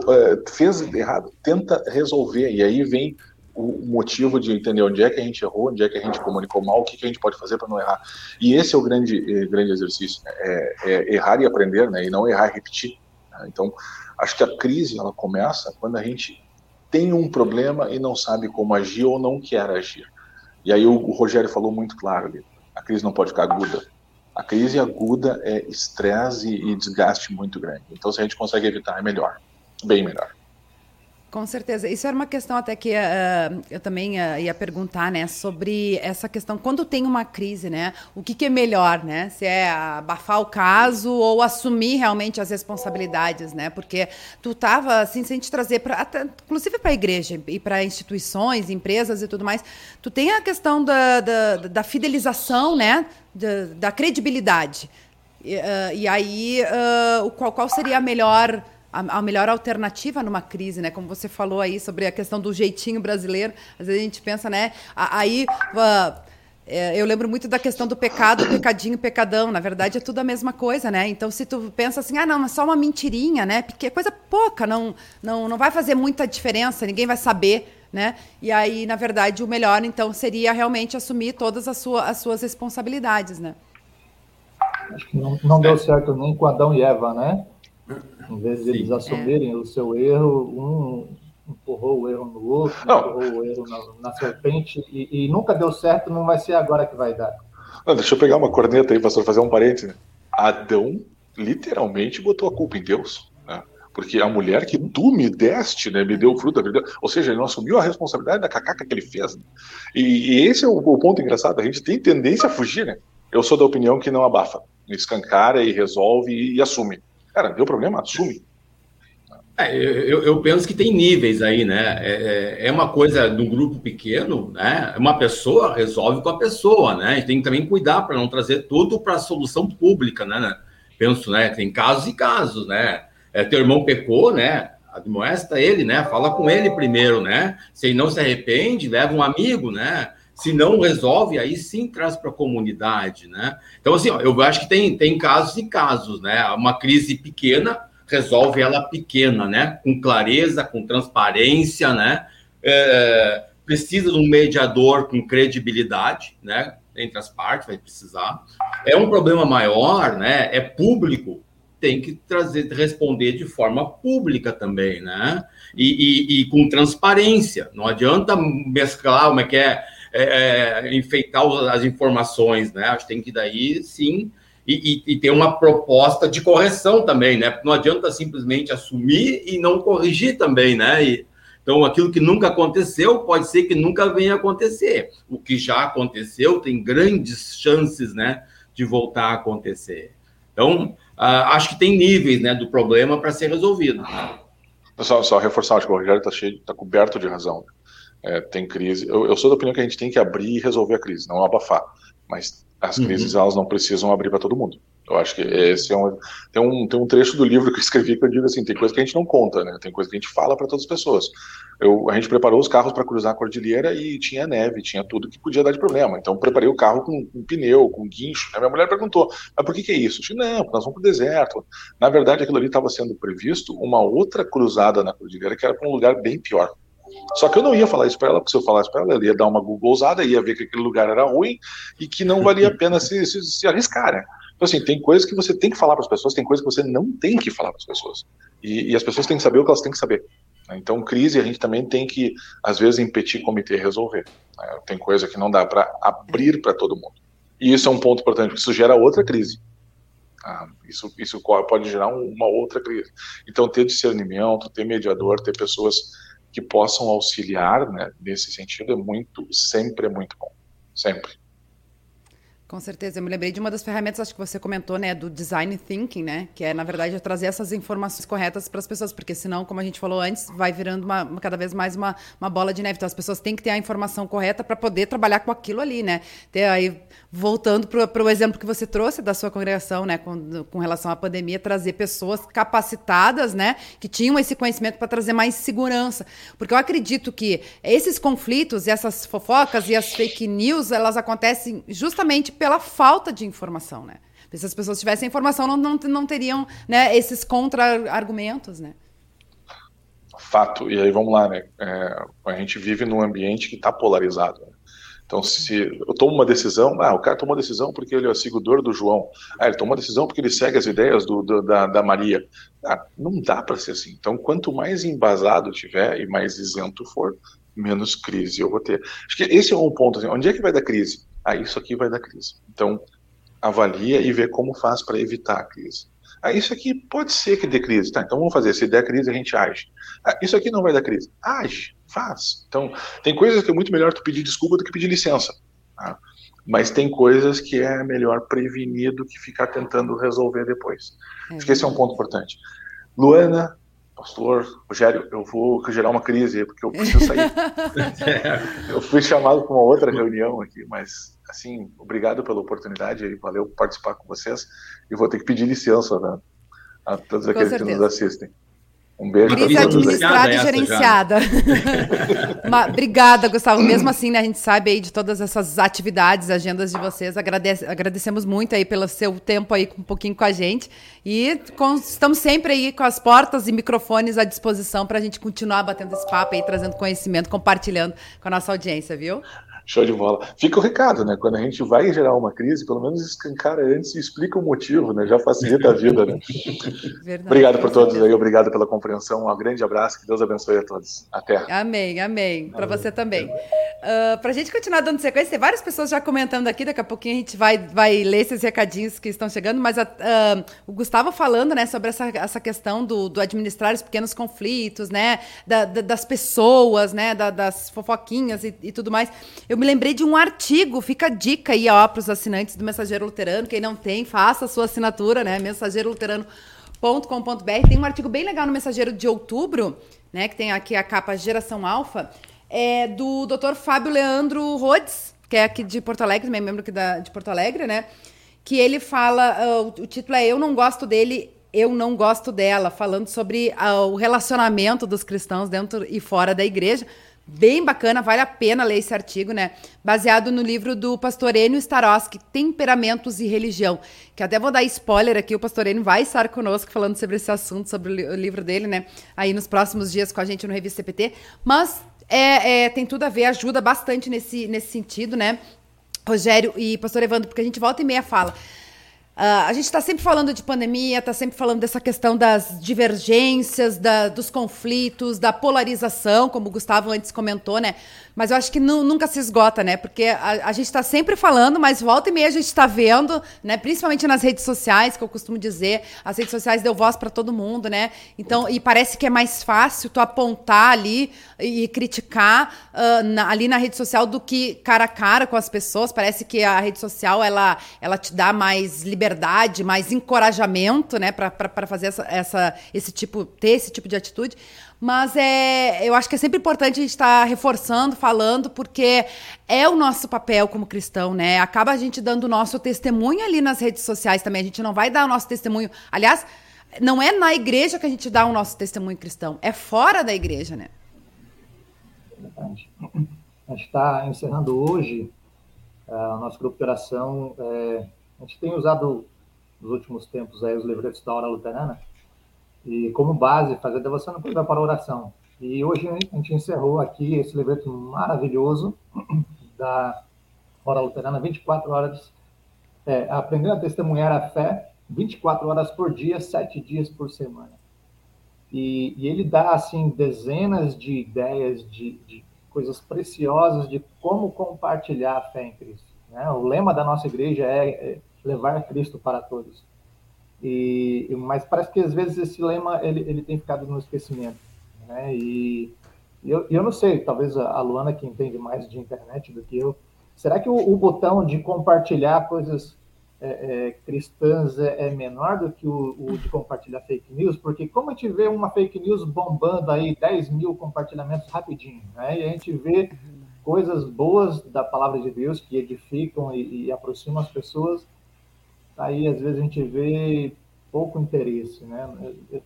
É, fez errado, tenta resolver. E aí vem o motivo de entender onde é que a gente errou, onde é que a gente comunicou mal, o que, que a gente pode fazer para não errar. E esse é o grande, eh, grande exercício, né? é, é, errar e aprender, né? e não errar e repetir. Né? Então, acho que a crise ela começa quando a gente tem um problema e não sabe como agir ou não quer agir. E aí o, Rogério falou muito claro ali, a crise não pode ficar aguda. A crise aguda é estresse e desgaste muito grande. Então, se a gente consegue evitar, é melhor, bem melhor. Com certeza. Isso era uma questão até que uh, eu também uh, ia perguntar, né, sobre essa questão quando tem uma crise, né, o que, que, é melhor, né, se é abafar o caso ou assumir realmente as responsabilidades, né, porque tu estava assim, sem te trazer para, inclusive para a igreja e para instituições, empresas e tudo mais, tu tem a questão da, da, da fidelização, né, da, da credibilidade. E, uh, e aí, qual, qual seria a melhor a, a, melhor alternativa numa crise, né? Como você falou aí sobre a questão do jeitinho brasileiro, às vezes a gente pensa, né? Aí uh, eu lembro muito da questão do pecado, pecadinho, pecadão. Na verdade, é tudo a mesma coisa, né? Então, se tu pensa assim, ah, não, mas só uma mentirinha, né? Porque é coisa pouca, não, não, não vai fazer muita diferença, ninguém vai saber, né? E aí, na verdade, o melhor, então, seria realmente assumir todas as, sua, as suas responsabilidades, né? Acho que não, não deu certo nem com Adão e Eva, né? Em vez de eles assumirem é. o seu erro, um empurrou o erro no outro, não. empurrou o erro na, na serpente, e, e, nunca deu certo, não vai ser agora que vai dar. Não, deixa eu pegar uma corneta aí, pastor, fazer um parênteses. Adão literalmente botou a culpa em Deus. Né? Porque a mulher que tu me deste, né, me deu o fruto da vida. Ou seja, ele não assumiu a responsabilidade da cacaca que ele fez. Né? E, e, esse é o, o, ponto engraçado. A gente tem tendência a fugir, né? Eu sou da opinião que não abafa. Escancara e resolve e, e assume. Cara, deu problema, assume. É, eu, eu, penso que tem níveis aí, né? É, é, é uma coisa do grupo pequeno, né? Uma pessoa resolve com a pessoa, né? Gente tem que também cuidar para não trazer tudo para a solução pública, né? Penso, né? Tem casos e casos, né? É, teu irmão pecou, né? Admoesta ele, né? Fala com ele primeiro, né? Se ele não se arrepende, leva um amigo, né? Se não resolve, aí sim traz para a comunidade, né? Então, assim, ó, eu acho que tem, tem casos e casos, né? Uma crise pequena resolve ela pequena, né? Com clareza, com transparência, né? É, precisa de um mediador com credibilidade, né? Entre as partes, vai precisar. É um problema maior, né? É público, tem que trazer, responder de forma pública também, né? E, e, e com transparência. Não adianta mesclar como é que é é, é, enfeitar as informações, né? Acho que tem que daí sim e, e, e, ter uma proposta de correção também, né? Não adianta simplesmente assumir e não corrigir também, né? E, então, aquilo que nunca aconteceu pode ser que nunca venha a acontecer. O que já aconteceu tem grandes chances, né, de voltar a acontecer. Então, uh, acho que tem níveis, né, do problema para ser resolvido. Só, só reforçar, acho que o Rogério está tá coberto de razão é, tem crise. Eu, eu, sou da opinião que a gente tem que abrir e resolver a crise, não abafar. Mas as uhum. crises elas não precisam abrir para todo mundo. Eu acho que esse é um tem, um. tem um trecho do livro que eu escrevi que eu digo assim: tem coisa que a gente não conta, né? Tem coisa que a gente fala para todas as pessoas. Eu, a gente preparou os carros para cruzar a cordilheira e tinha neve, tinha tudo que podia dar de problema. Então, preparei o carro com, com pneu, com guincho. A minha mulher perguntou: mas por que, que é isso? Eu disse, não, nós vamos para o deserto. Na verdade, aquilo ali estava sendo previsto uma outra cruzada na cordilheira que era para um lugar bem pior. Só que eu não ia falar isso para ela, porque se eu falasse para ela, ela ia dar uma googleada, ia ver que aquele lugar era ruim e que não valia a pena se, se, se arriscar, né? Então, assim, tem coisas que você tem que falar para as pessoas, tem coisas que você não tem que falar para as pessoas. E, e, as pessoas têm que saber o que elas têm que saber. Então, crise a gente também tem que, às vezes, impedir comitê resolver. Né? Tem coisa que não dá para abrir para todo mundo. E isso é um ponto importante, porque isso gera outra crise. Ah, isso, isso pode gerar uma outra crise. Então, ter discernimento, ter mediador, ter pessoas que possam auxiliar né, nesse sentido é muito, sempre é muito bom. Sempre. Com certeza, eu me lembrei de uma das ferramentas, acho que você comentou, né, do design thinking, né, que é na verdade trazer essas informações corretas para as pessoas, porque senão, como a gente falou antes, vai virando uma, uma, cada vez mais uma, uma bola de neve. Então as pessoas têm que ter a informação correta para poder trabalhar com aquilo ali, né. Ter aí voltando para o exemplo que você trouxe da sua congregação, né, com, com relação à pandemia, trazer pessoas capacitadas, né, que tinham esse conhecimento para trazer mais segurança, porque eu acredito que esses conflitos, essas fofocas e as fake news, elas acontecem justamente pela falta de informação, né? Se as pessoas tivessem informação, não, não, não teriam né, esses contra-argumentos, né? Fato. E aí vamos lá, né? É, a gente vive num ambiente que está polarizado. Né? Então, se eu tomo uma decisão, ah, o cara tomou uma decisão porque ele é seguidor do João. Ah, ele tomou uma decisão porque ele segue as ideias do, do da, da Maria. Ah, não dá para ser assim. Então, quanto mais embasado tiver e mais isento for, menos crise eu vou ter. Acho que esse é um ponto. Assim, onde é que vai dar crise? Ah, isso aqui vai dar crise. Então, avalia e vê como faz para evitar a crise. Ah, isso aqui pode ser que dê crise, tá? Então vamos fazer. Se der crise, a gente age. Ah, isso aqui não vai dar crise. Age, faz. Então, tem coisas que é muito melhor tu pedir desculpa do que pedir licença. Tá? Mas tem coisas que é melhor prevenir do que ficar tentando resolver depois. Acho que esse é um ponto importante. Luana, pastor, Rogério, eu vou gerar uma crise porque eu preciso sair. eu fui chamado para uma outra reunião aqui, mas assim, obrigado pela oportunidade e valeu participar com vocês. E vou ter que pedir licença né, a todos aqueles que nos assistem. Um beijo Crise administrada e gerenciada. obrigada, Gustavo. Mesmo assim, né, a gente sabe aí de todas essas atividades, agendas de vocês. Agradece, agradecemos muito aí pelo seu tempo aí um pouquinho com a gente. E com, estamos sempre aí com as portas e microfones à disposição para a gente continuar batendo esse papo aí, trazendo conhecimento, compartilhando com a nossa audiência, viu? Show de bola. Fica o recado, né? Quando a gente vai gerar uma crise, pelo menos escancara antes e explica o motivo, né? Já facilita a vida, né? Verdade, obrigado por todos aí, obrigado pela compreensão. Um grande abraço, que Deus abençoe a todos. Até. Amém, amém. Para você também. Uh, Para a gente continuar dando sequência, tem várias pessoas já comentando aqui, daqui a pouquinho a gente vai, vai ler esses recadinhos que estão chegando, mas a, uh, o Gustavo falando, né, sobre essa, essa questão do, do administrar os pequenos conflitos, né, da, da, das pessoas, né, da, das fofoquinhas e, e tudo mais. Eu eu me lembrei de um artigo, fica a dica aí, ó, para os assinantes do Mensageiro Luterano. Quem não tem, faça a sua assinatura, né? mensageiroluterano.com.br. Tem um artigo bem legal no Mensageiro de outubro, né? Que tem aqui a capa Geração Alfa, é do Dr. Fábio Leandro Rhodes, que é aqui de Porto Alegre, também membro aqui da, de Porto Alegre, né? Que ele fala, uh, o título é Eu Não Gosto Dele, Eu Não Gosto Dela, falando sobre uh, o relacionamento dos cristãos dentro e fora da igreja. Bem bacana, vale a pena ler esse artigo, né? Baseado no livro do pastor Enio Starosky, Temperamentos e Religião. Que até vou dar spoiler aqui, o pastor Enio vai estar conosco falando sobre esse assunto, sobre o livro dele, né? Aí nos próximos dias com a gente no Revista CPT. Mas é, é, tem tudo a ver, ajuda bastante nesse, nesse sentido, né? Rogério e pastor Evandro, porque a gente volta e meia fala. Uh, a gente está sempre falando de pandemia, está sempre falando dessa questão das divergências, da, dos conflitos, da polarização, como o Gustavo antes comentou, né? Mas eu acho que não, nunca se esgota, né? Porque a, a gente está sempre falando, mas volta e meia a gente está vendo, né? Principalmente nas redes sociais, que eu costumo dizer, as redes sociais deu voz para todo mundo, né? Então, e parece que é mais fácil tu apontar ali e criticar uh, na, ali na rede social do que cara a cara com as pessoas. Parece que a rede social ela, ela te dá mais liberdade, mais encorajamento, né? Para fazer essa, essa, esse tipo, ter esse tipo de atitude. Mas é, eu acho que é sempre importante a gente estar tá reforçando, falando porque é o nosso papel como cristão, né? Acaba a gente dando o nosso testemunho ali nas redes sociais também. A gente não vai dar o nosso testemunho. Aliás, não é na igreja que a gente dá o nosso testemunho cristão, é fora da igreja, né? Verdade. A gente está encerrando hoje uh, o nosso grupo de oração. É, a gente tem usado nos últimos tempos aí os livretos da hora luterana e como base fazer devoção depois vai para a oração. E hoje a gente encerrou aqui esse livreto maravilhoso da hora luterana, 24 horas, é, aprendendo a testemunhar a fé 24 horas por dia, sete dias por semana. E, e ele dá assim dezenas de ideias de, de, coisas preciosas de como compartilhar a fé em Cristo. Né? O lema da nossa igreja é, é levar Cristo para todos. E, mas parece que às vezes esse lema ele, ele tem ficado no esquecimento. Né? E eu, eu não sei, talvez a Luana que entende mais de internet do que eu, será que o, o botão de compartilhar coisas é, é, cristãs é, é, menor do que o, o, de compartilhar fake news, porque como a gente vê uma fake news bombando aí 10 mil compartilhamentos rapidinho, né? E a gente vê coisas boas da palavra de Deus que edificam e, e aproximam as pessoas, aí às vezes a gente vê pouco interesse, né? Eu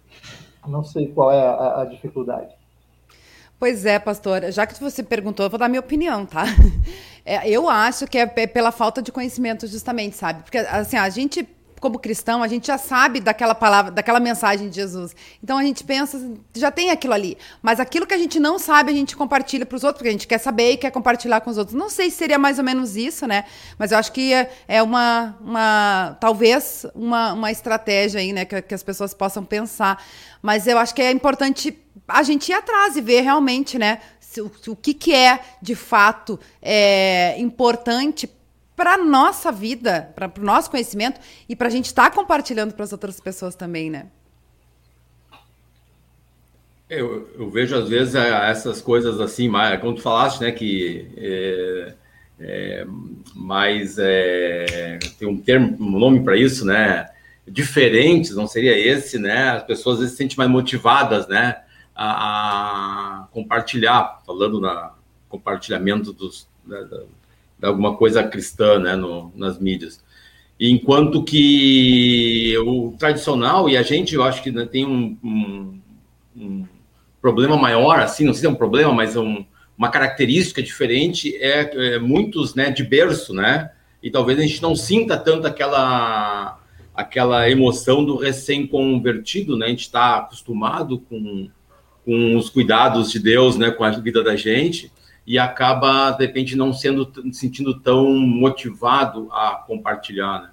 não sei qual é a, a dificuldade. Pois é, pastor. Já que você perguntou, eu vou dar minha opinião, tá? É, eu acho que é pela falta de conhecimento, justamente, sabe? Porque, assim, a gente como cristão, a gente já sabe daquela palavra, daquela mensagem de Jesus. Então a gente pensa, já tem aquilo ali. Mas aquilo que a gente não sabe, a gente compartilha para os outros, porque a gente quer saber e quer compartilhar com os outros. Não sei se seria mais ou menos isso, né? Mas eu acho que é, é uma, uma talvez uma, uma estratégia aí, né, que, que as pessoas possam pensar. Mas eu acho que é importante a gente ir atrás e ver realmente, né, o, que, que é de fato é, importante para nossa vida, para o nosso conhecimento e para a gente estar tá compartilhando para as outras pessoas também, né? Eu, eu, vejo às vezes é, essas coisas assim, como tu falaste, né, que é, é, mais é, tem um termo, um nome para isso, né, diferentes, não seria esse, né? As pessoas às vezes se sentem mais motivadas, né, a, a compartilhar, falando na compartilhamento dos, alguma coisa cristã né, no, nas mídias. Enquanto que o tradicional, e a gente, eu acho que né, tem um, um, um, problema maior, assim, não sei se é um problema, mas um, uma característica diferente, é, é, muitos né, de berço, né? E talvez a gente não sinta tanto aquela, aquela emoção do recém-convertido, né? A gente está acostumado com, com os cuidados de Deus, né, com a vida da gente, e acaba, de repente, não sendo sentindo tão motivado a compartilhar, né?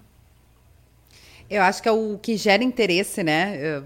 Eu acho que é o que gera interesse, né? Eu,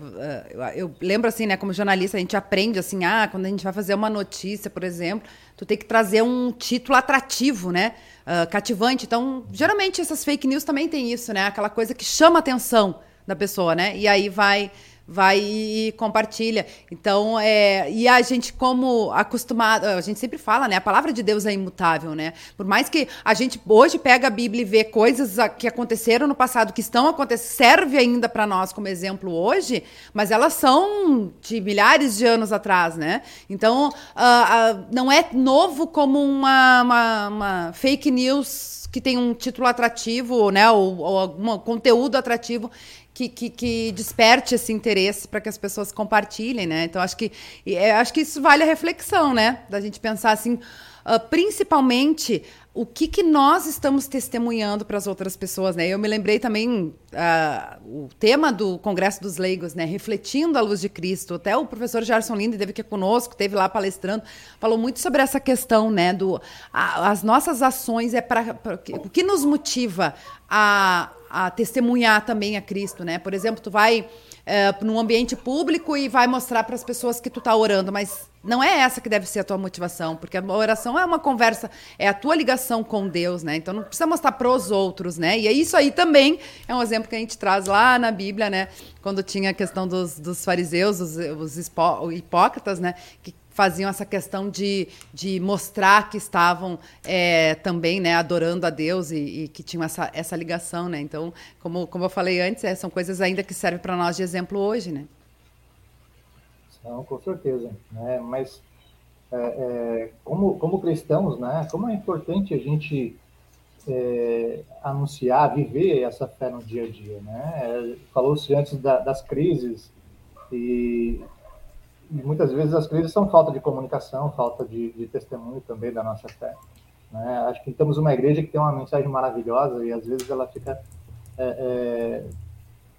eu, eu, lembro assim, né? Como jornalista, a gente aprende assim, ah, quando a gente vai fazer uma notícia, por exemplo, tu tem que trazer um título atrativo, né? Uh, cativante. Então, geralmente essas fake news também tem isso, né? Aquela coisa que chama a atenção da pessoa, né? E aí vai vai e compartilha. Então, é, e a gente, como acostumado, a gente sempre fala, né? A palavra de Deus é imutável, né? Por mais que a gente hoje pega a Bíblia e vê coisas que aconteceram no passado, que estão acontecendo, serve ainda para nós como exemplo hoje, mas elas são de milhares de anos atrás, né? Então, uh, uh, não é novo como uma, uma, uma fake news que tem um título atrativo, né, ou, ou algum conteúdo atrativo que, que, que desperte esse interesse para que as pessoas compartilhem, né? Então acho que é, acho que isso vale a reflexão, né? Da gente pensar assim, uh, principalmente o que, que nós estamos testemunhando para as outras pessoas, né? Eu me lembrei também uh, o tema do Congresso dos Leigos, né? Refletindo a luz de Cristo. Até o professor Gerson Linde teve aqui conosco, teve lá palestrando, falou muito sobre essa questão, né? Do a, as nossas ações é para o que nos motiva a, a testemunhar também a Cristo, né? Por exemplo, tu vai é, num ambiente público e vai mostrar para as pessoas que tu está orando, mas não é essa que deve ser a tua motivação, porque a oração é uma conversa, é a tua ligação com Deus, né? Então não precisa mostrar para os outros, né? E é isso aí também é um exemplo que a gente traz lá na Bíblia, né? Quando tinha a questão dos, dos fariseus, os, os hipócritas, né? Que faziam essa questão de, de mostrar que estavam é, também né, adorando a Deus e, e, que tinham essa, essa ligação. Né? Então, como, como eu falei antes, é, são coisas ainda que servem para nós de exemplo hoje. Né? São, com certeza. Né? Mas é, é, como, como cristãos, né, como é importante a gente é, anunciar, viver essa fé no dia a dia, né? Falou-se antes da, das crises e, e, muitas vezes as crises são falta de comunicação, falta de, de testemunho também da nossa fé. Né? Acho que temos uma igreja que tem uma mensagem maravilhosa e às vezes ela fica é, é,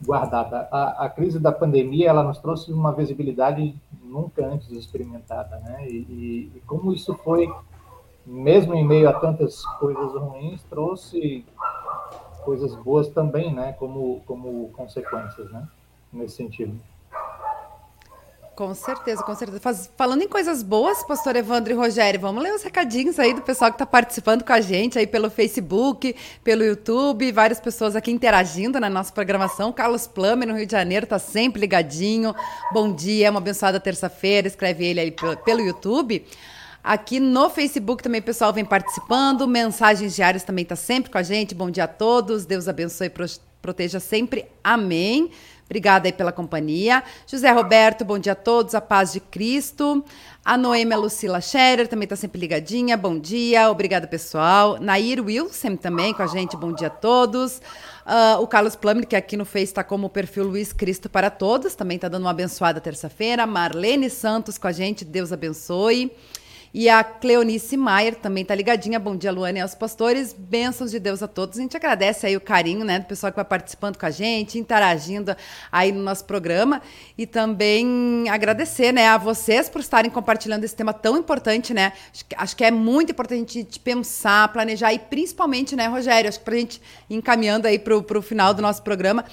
guardada. A, a, crise da pandemia ela nos trouxe uma visibilidade nunca antes experimentada, né? E, e, e como isso foi, mesmo em meio a tantas coisas ruins, trouxe coisas boas também, né? Como como consequências, né? Nesse sentido. Com certeza, com certeza. Faz, falando em coisas boas, pastor Evandro e Rogério, vamos ler os recadinhos aí do pessoal que está participando com a gente aí pelo Facebook, pelo YouTube, várias pessoas aqui interagindo na nossa programação. Carlos Plummer, no Rio de Janeiro, está sempre ligadinho. Bom dia, uma abençoada terça-feira, escreve ele aí pelo, pelo YouTube. Aqui no Facebook também o pessoal vem participando. Mensagens diárias também está sempre com a gente. Bom dia a todos. Deus abençoe e proteja sempre. Amém. Obrigada aí pela companhia. José Roberto, bom dia a todos, a paz de Cristo. A Noêmia Lucila Scherer também está sempre ligadinha, bom dia, obrigada pessoal. Nair Wilson também com a gente, bom dia a todos. Uh, o Carlos Plummer, que aqui no Face está como o perfil Luiz Cristo para Todos, também está dando uma abençoada terça-feira. Marlene Santos com a gente, Deus abençoe. E a Cleonice Maier também tá ligadinha. Bom dia, Luana e aos pastores. Bênçãos de Deus a todos. A gente agradece aí o carinho, né, do pessoal que vai participando com a gente, interagindo aí no nosso programa. E também agradecer, né, a vocês por estarem compartilhando esse tema tão importante, né? Acho que, é muito importante a gente pensar, planejar e principalmente, né, Rogério, acho que pra gente encaminhando aí pro, pro final do nosso programa,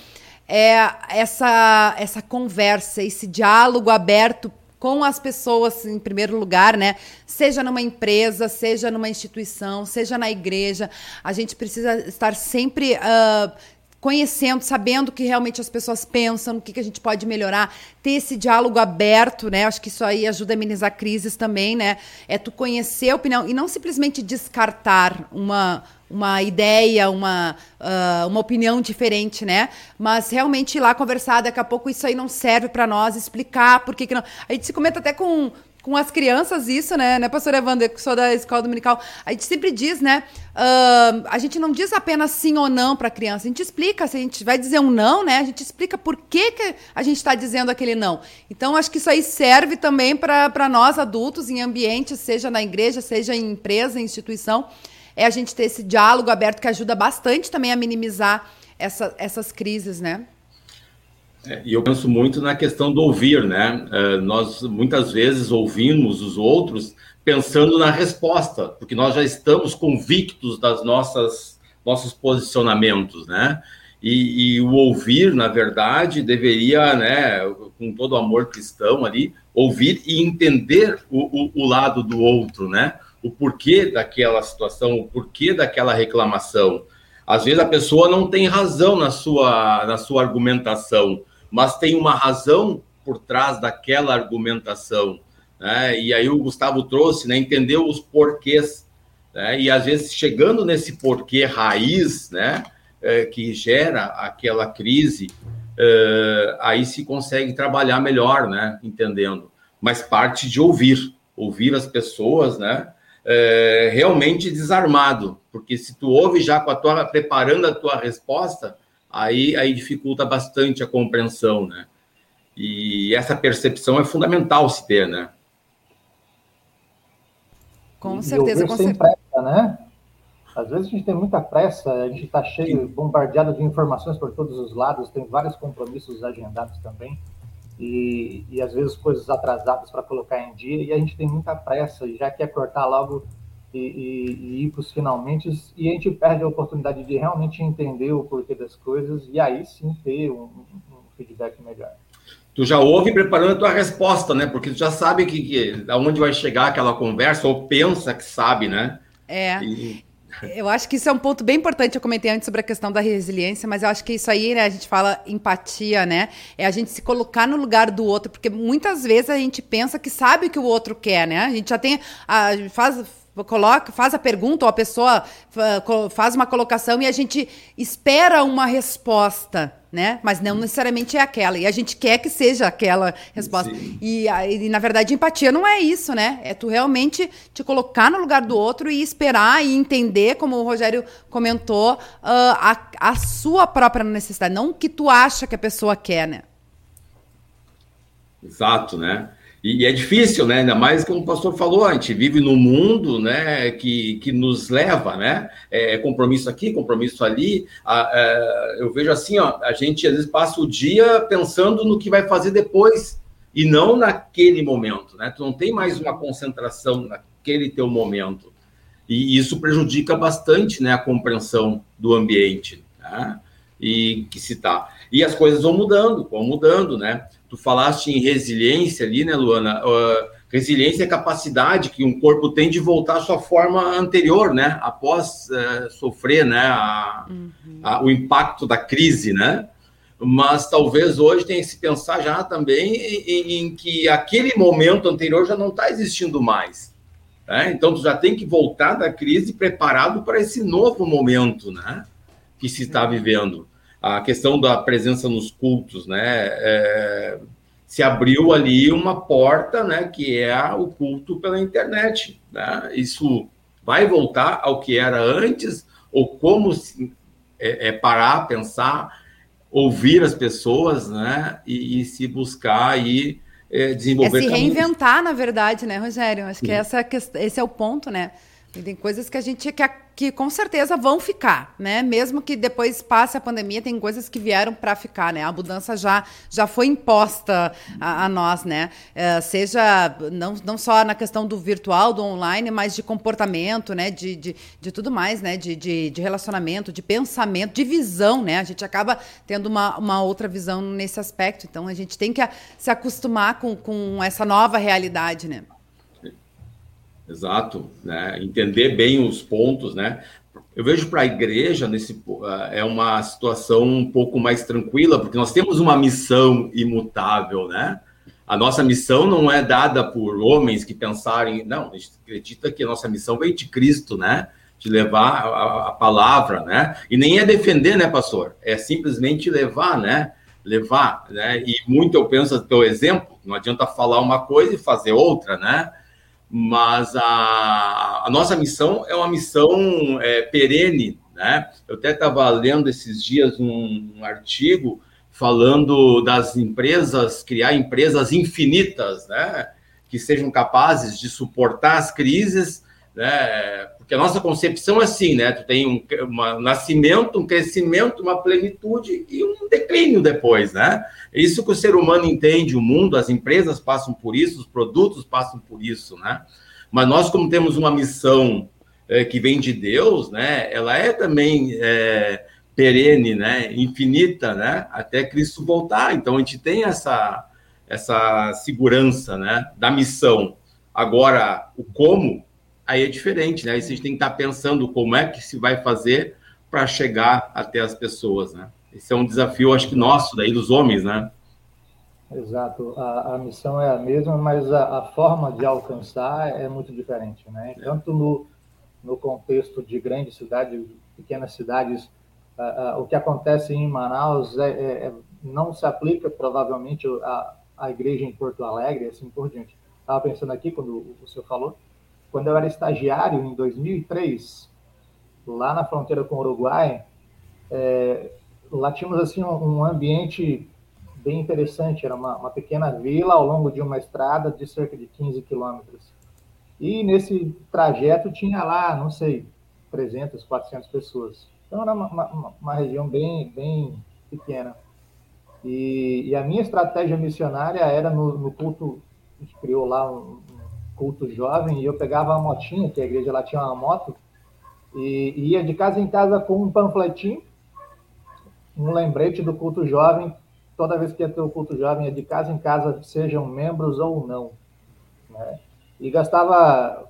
é essa, essa conversa, esse diálogo aberto com as pessoas em primeiro lugar, né? Seja numa empresa, seja numa instituição, seja na igreja, a gente precisa estar sempre uh, conhecendo, sabendo o que realmente as pessoas pensam, o que, que a gente pode melhorar, ter esse diálogo aberto, né? Acho que isso aí ajuda a amenizar crises também, né? É tu conhecer a opinião e não simplesmente descartar uma uma ideia, uma, uh, uma opinião diferente, né? Mas realmente ir lá conversar, daqui a pouco isso aí não serve para nós, explicar por que, que não. A gente se comenta até com, com as crianças isso, né, né, Evandro, que sou da escola dominical, a gente sempre diz, né, uh, a gente não diz apenas sim ou não para a criança, a gente explica, se a gente vai dizer um não, né, a gente explica por que, que a gente está dizendo aquele não. Então, acho que isso aí serve também para nós adultos em ambientes, seja na igreja, seja em empresa, em instituição, é a gente ter esse diálogo aberto que ajuda bastante também a minimizar essa, essas crises, né? É, e eu penso muito na questão do ouvir, né? É, nós muitas vezes ouvimos os outros pensando na resposta, porque nós já estamos convictos das nossas nossos posicionamentos, né? E, e, o ouvir, na verdade, deveria, né, com todo o amor cristão ali, ouvir e entender o, o, o lado do outro, né? O porquê daquela situação, o porquê daquela reclamação. Às vezes a pessoa não tem razão na sua, na sua argumentação, mas tem uma razão por trás daquela argumentação. Né? E aí o Gustavo trouxe, né? entendeu os porquês. Né? E às vezes chegando nesse porquê raiz, né? É, que gera aquela crise, é, aí se consegue trabalhar melhor, né? Entendendo. Mas parte de ouvir, ouvir as pessoas, né? É, realmente desarmado, porque se tu ouve já com a tua preparando a tua resposta, aí aí dificulta bastante a compreensão, né? E essa percepção é fundamental se ter, né? Com certeza, com certeza. Pressa, né? Às vezes a gente tem muita pressa, a gente está cheio, bombardeado de informações por todos os lados, tem vários compromissos agendados também e, e às vezes coisas atrasadas para colocar em dia, e a gente tem muita pressa e já quer cortar logo e, e, e ir para os finalmente, e a gente perde a oportunidade de realmente entender o porquê das coisas e aí sim ter um, um feedback melhor. Tu já ouve preparando a tua resposta, né? Porque tu já sabe que, que aonde vai chegar aquela conversa, ou pensa que sabe, né? É. E... Eu acho que isso é um ponto bem importante. Eu comentei antes sobre a questão da resiliência, mas eu acho que isso aí, né, a gente fala empatia, né? É a gente se colocar no lugar do outro, porque muitas vezes a gente pensa que sabe o que o outro quer, né? A gente já tem. A, faz, coloca, faz a pergunta, ou a pessoa faz uma colocação e a gente espera uma resposta né? Mas não necessariamente é aquela. E a gente quer que seja aquela resposta. E, e, na verdade, empatia não é isso, né? É tu realmente te colocar no lugar do outro e esperar e entender, como o Rogério comentou, uh, a, a sua própria necessidade, não o que tu acha que a pessoa quer, né? Exato, né? E, é difícil, né? Ainda mais como o pastor falou, a gente vive num mundo, né, que, que nos leva, né? É, é compromisso aqui, compromisso ali. A, é, eu vejo assim, ó, a gente às vezes passa o dia pensando no que vai fazer depois e não naquele momento, né? Tu não tem mais uma concentração naquele teu momento. E isso prejudica bastante, né, a compreensão do ambiente, né? E que se tá. E as coisas vão mudando, vão mudando, né? Tu falaste em resiliência ali, né, Luana? Uh, resiliência é capacidade que um corpo tem de voltar à sua forma anterior, né? Após uh, sofrer, né, a, uhum. a, o impacto da crise, né? Mas talvez hoje tenha que se pensar já também em, em que aquele momento anterior já não está existindo mais. Né? Então, tu já tem que voltar da crise preparado para esse novo momento, né? Que se está vivendo a questão da presença nos cultos, né? É, se abriu ali uma porta, né? Que é o culto pela internet. Né? Isso vai voltar ao que era antes ou como se, é, é parar, pensar, ouvir as pessoas, né? E, e se buscar aí é, desenvolver. É se reinventar, caminhos. na verdade, né, Rogério? Acho que, essa, esse é o ponto, né? Tem coisas que a gente quer que com certeza vão ficar, né? Mesmo que depois passe a pandemia, tem coisas que vieram para ficar, né? A mudança já, já foi imposta a, a nós, né? É, seja não, não só na questão do virtual, do online, mas de comportamento, né? De, de, de tudo mais, né? De, de, de relacionamento, de pensamento, de visão, né? A gente acaba tendo uma, uma outra visão nesse aspecto. Então a gente tem que se acostumar com, com essa nova realidade, né? Exato, né? Entender bem os pontos, né? Eu vejo para a igreja nesse é uma situação um pouco mais tranquila, porque nós temos uma missão imutável, né? A nossa missão não é dada por homens que pensarem, não, a gente acredita que a nossa missão vem de Cristo, né? De levar a, a palavra, né? E nem é defender, né, pastor? É simplesmente levar, né? Levar, né? E muito eu penso pelo exemplo, não adianta falar uma coisa e fazer outra, né? Mas a, a nossa missão é uma missão é, perene, né? Eu até estava lendo esses dias um, um, artigo falando das empresas, criar empresas infinitas, né? Que sejam capazes de suportar as crises, né? Porque a nossa concepção é assim, né? Tu tem um, um nascimento, um crescimento, uma plenitude e um declínio depois, né? É isso que o ser humano entende, o mundo, as empresas passam por isso, os produtos passam por isso, né? Mas nós, como temos uma missão é, que vem de Deus, né? Ela é também é, perene, né? Infinita, né? Até Cristo voltar. Então a gente tem essa essa segurança, né? Da missão. Agora, o como aí é diferente, né? Aí a gente tem que estar pensando como é que se vai fazer para chegar até as pessoas, né? Esse é um desafio, acho que nosso, daí dos homens, né? Exato. A, a missão é a mesma, mas a, a, forma de alcançar é muito diferente, né? É. Tanto no, no contexto de grandes cidades, pequenas cidades, o que acontece em Manaus é, é, é não se aplica provavelmente à, à igreja em Porto Alegre, assim por diante. Estava pensando aqui quando o senhor falou, quando eu era estagiário, em 2003, lá na fronteira com o Uruguai, é, lá tínhamos assim um, um, ambiente bem interessante. Era uma, uma, pequena vila ao longo de uma estrada de cerca de 15 quilômetros. E nesse trajeto tinha lá, não sei, 300, 400 pessoas. Então era uma, uma, uma região bem, bem pequena. E, e, a minha estratégia missionária era no, no culto, a gente criou lá um, culto jovem, e eu pegava a motinha, que a igreja lá tinha uma moto, e, e ia de casa em casa com um panfletinho, um lembrete do culto jovem, toda vez que ia ter o culto jovem, ia de casa em casa, sejam membros ou não. Né? E gastava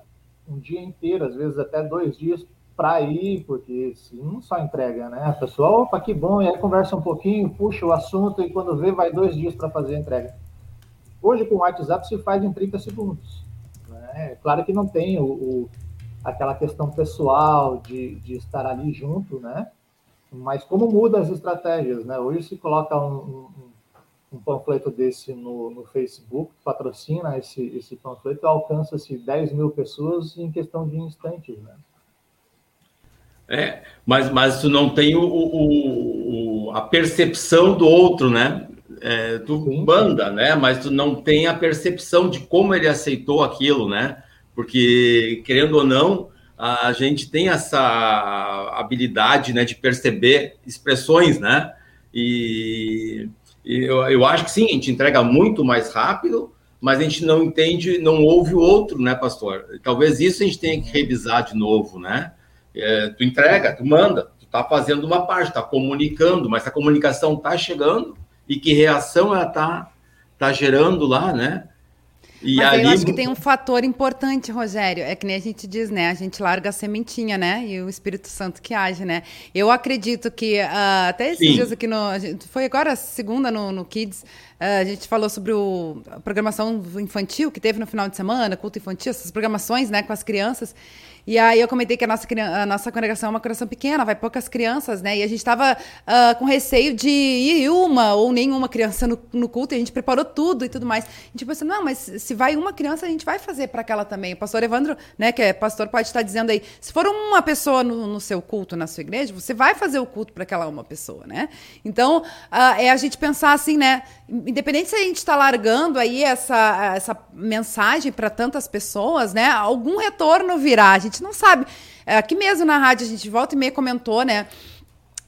um dia inteiro, às vezes até dois dias, para ir, porque não só entrega, né? A pessoa, opa, que bom, e aí conversa um pouquinho, puxa o assunto, e quando vê, vai dois dias para fazer a entrega. Hoje, com o WhatsApp, se faz em 30 segundos. Né? Claro que não tem o, o, aquela questão pessoal de, de estar ali junto, né? Mas como muda as estratégias, né? Hoje se coloca um, um, um panfleto desse no, no, Facebook, patrocina esse, esse panfleto, alcança-se 10 mil pessoas em questão de instantes, né? É, mas, mas tu não tem o, o, o a percepção do outro, né? É, tu sim, banda, né? Mas tu não tem a percepção de como ele aceitou aquilo, né? Porque, querendo ou não, a gente tem essa habilidade né, de perceber expressões, né? E, e eu, eu acho que sim, a gente entrega muito mais rápido, mas a gente não entende, não ouve o outro, né, pastor? Talvez isso a gente tenha que revisar de novo, né? É, tu entrega, tu manda, tu tá fazendo uma parte, tá comunicando, mas a comunicação tá chegando e que reação ela tá, tá gerando lá, né? E Mas ali... eu acho que tem um fator importante, Rogério, é que nem a gente diz, né? A gente larga a sementinha, né? E o Espírito Santo que age, né? Eu acredito que uh, até esses Sim. dias aqui no. Foi agora segunda no, no Kids. Uh, a gente falou sobre o, a programação infantil que teve no final de semana, culto infantil, essas programações, né, com as crianças. E aí eu comentei que a nossa, a nossa congregação é uma congregação pequena, vai poucas crianças, né? E a gente estava uh, ah, com receio de ir uma ou nenhuma criança no, no, culto, e a gente preparou tudo e tudo mais. A gente pensou, não, mas se vai uma criança, a gente vai fazer para aquela também. O pastor Evandro, né, que é pastor, pode estar dizendo aí, se for uma pessoa no, no seu culto, na sua igreja, você vai fazer o culto para aquela uma pessoa, né? Então, uh, é a gente pensar assim, né? Independente se a gente está largando aí essa, essa mensagem para tantas pessoas, né? Algum retorno virá. A gente não sabe. É, aqui mesmo na rádio, a gente volta e meia comentou, né?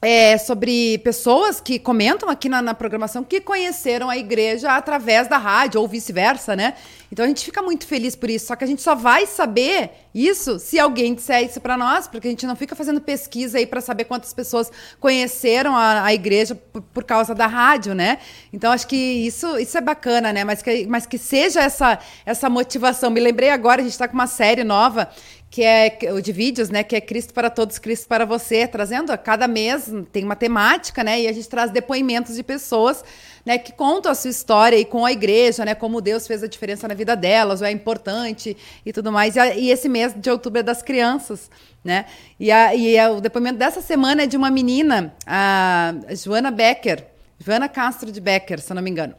É, sobre pessoas que comentam aqui na, na, programação que conheceram a igreja através da rádio ou vice-versa, né? Então a gente fica muito feliz por isso. Só que a gente só vai saber isso se alguém disser isso para nós, porque a gente não fica fazendo pesquisa aí para saber quantas pessoas conheceram a, a igreja por, por, causa da rádio, né? Então acho que isso, isso é bacana, né? Mas que, mas que seja essa, essa motivação. Me lembrei agora, a gente está com uma série nova que é o de vídeos, né? Que é Cristo para todos, Cristo para você, trazendo a cada mês tem uma temática, né? E a gente traz depoimentos de pessoas, né? Que contam a sua história e com a igreja, né? Como Deus fez a diferença na vida delas, ou é importante e tudo mais. E, e esse mês de outubro é das crianças, né? E, a, e a, o depoimento dessa semana é de uma menina, a Joana Becker, Joana Castro de Becker, se eu não me engano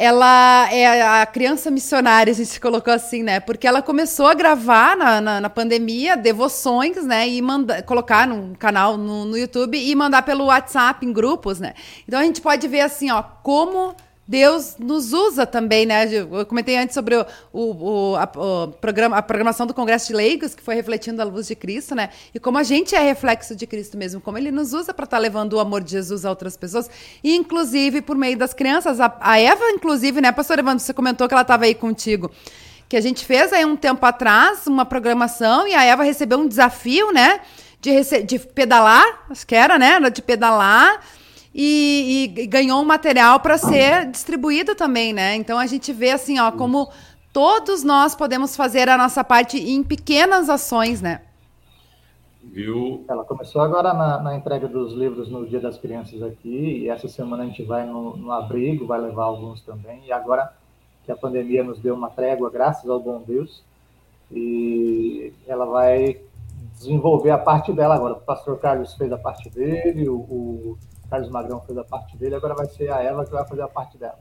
ela é a criança missionária, a gente colocou assim, né? Porque ela começou a gravar na, na, na pandemia devoções, né? E manda, colocar num canal no, no YouTube e mandar pelo WhatsApp em grupos, né? Então a gente pode ver assim, ó, como Deus nos usa também, né? Eu comentei antes sobre o, o, a, o, programa, a programação do Congresso de Leigos, que foi refletindo a luz de Cristo, né? E como a gente é reflexo de Cristo mesmo, como ele nos usa para estar tá levando o amor de Jesus a outras pessoas, e inclusive por meio das crianças. A, a Eva, inclusive, né, pastor Evandro, você comentou que ela estava aí contigo. Que a gente fez aí um tempo atrás uma programação e a Eva recebeu um desafio, né? De, de pedalar, acho que era, né? De pedalar e, e, ganhou um material para ser distribuído também, né? Então a gente vê assim, ó, como todos nós podemos fazer a nossa parte em pequenas ações, né? Viu? Ela começou agora na, na, entrega dos livros no Dia das Crianças aqui, e essa semana a gente vai no, no abrigo, vai levar alguns também, e agora que a pandemia nos deu uma trégua, graças ao bom Deus, e ela vai desenvolver a parte dela agora. O pastor Carlos fez a parte dele, o, o Carlos Magrão fez a parte dele, agora vai ser a Eva que vai fazer a parte dela.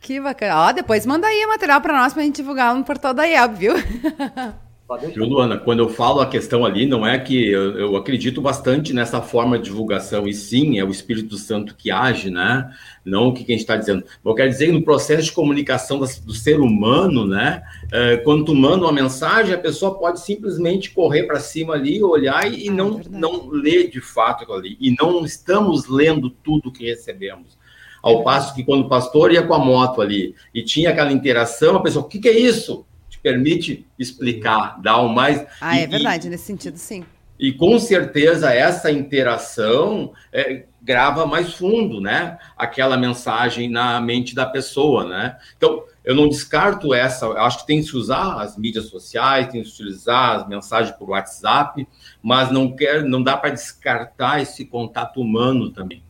Que bacana. Ó, depois manda aí o material para nós para a gente divulgar no portal da IEB, viu? Viu, Luana, quando eu falo a questão ali, não é que eu, eu, acredito bastante nessa forma de divulgação, e sim, é o Espírito Santo que age, né? Não o que a gente está dizendo. Eu quero dizer que no processo de comunicação do, ser humano, né? É, quando tu manda uma mensagem, a pessoa pode simplesmente correr para cima ali, olhar e, ah, não, não ler de fato aquilo ali. E não estamos lendo tudo que recebemos. Ao passo que quando o pastor ia com a moto ali e tinha aquela interação, a pessoa, o que, que é isso? Permite explicar, dar o mais. Ah, é verdade, nesse sentido, sim. E com certeza essa interação é, grava mais fundo, né? Aquela mensagem na mente da pessoa, né? Então, eu não descarto essa, eu acho que tem que se usar as mídias sociais, tem que se utilizar as mensagens por WhatsApp, mas não quer, não dá para descartar esse contato humano também.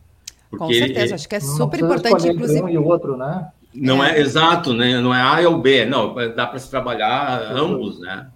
Porque Com certeza, ele, acho que é super importante, inclusive. Um e o outro, né? Não é. é, exato, né? Não é A ou B, não, dá para se trabalhar ambos, né?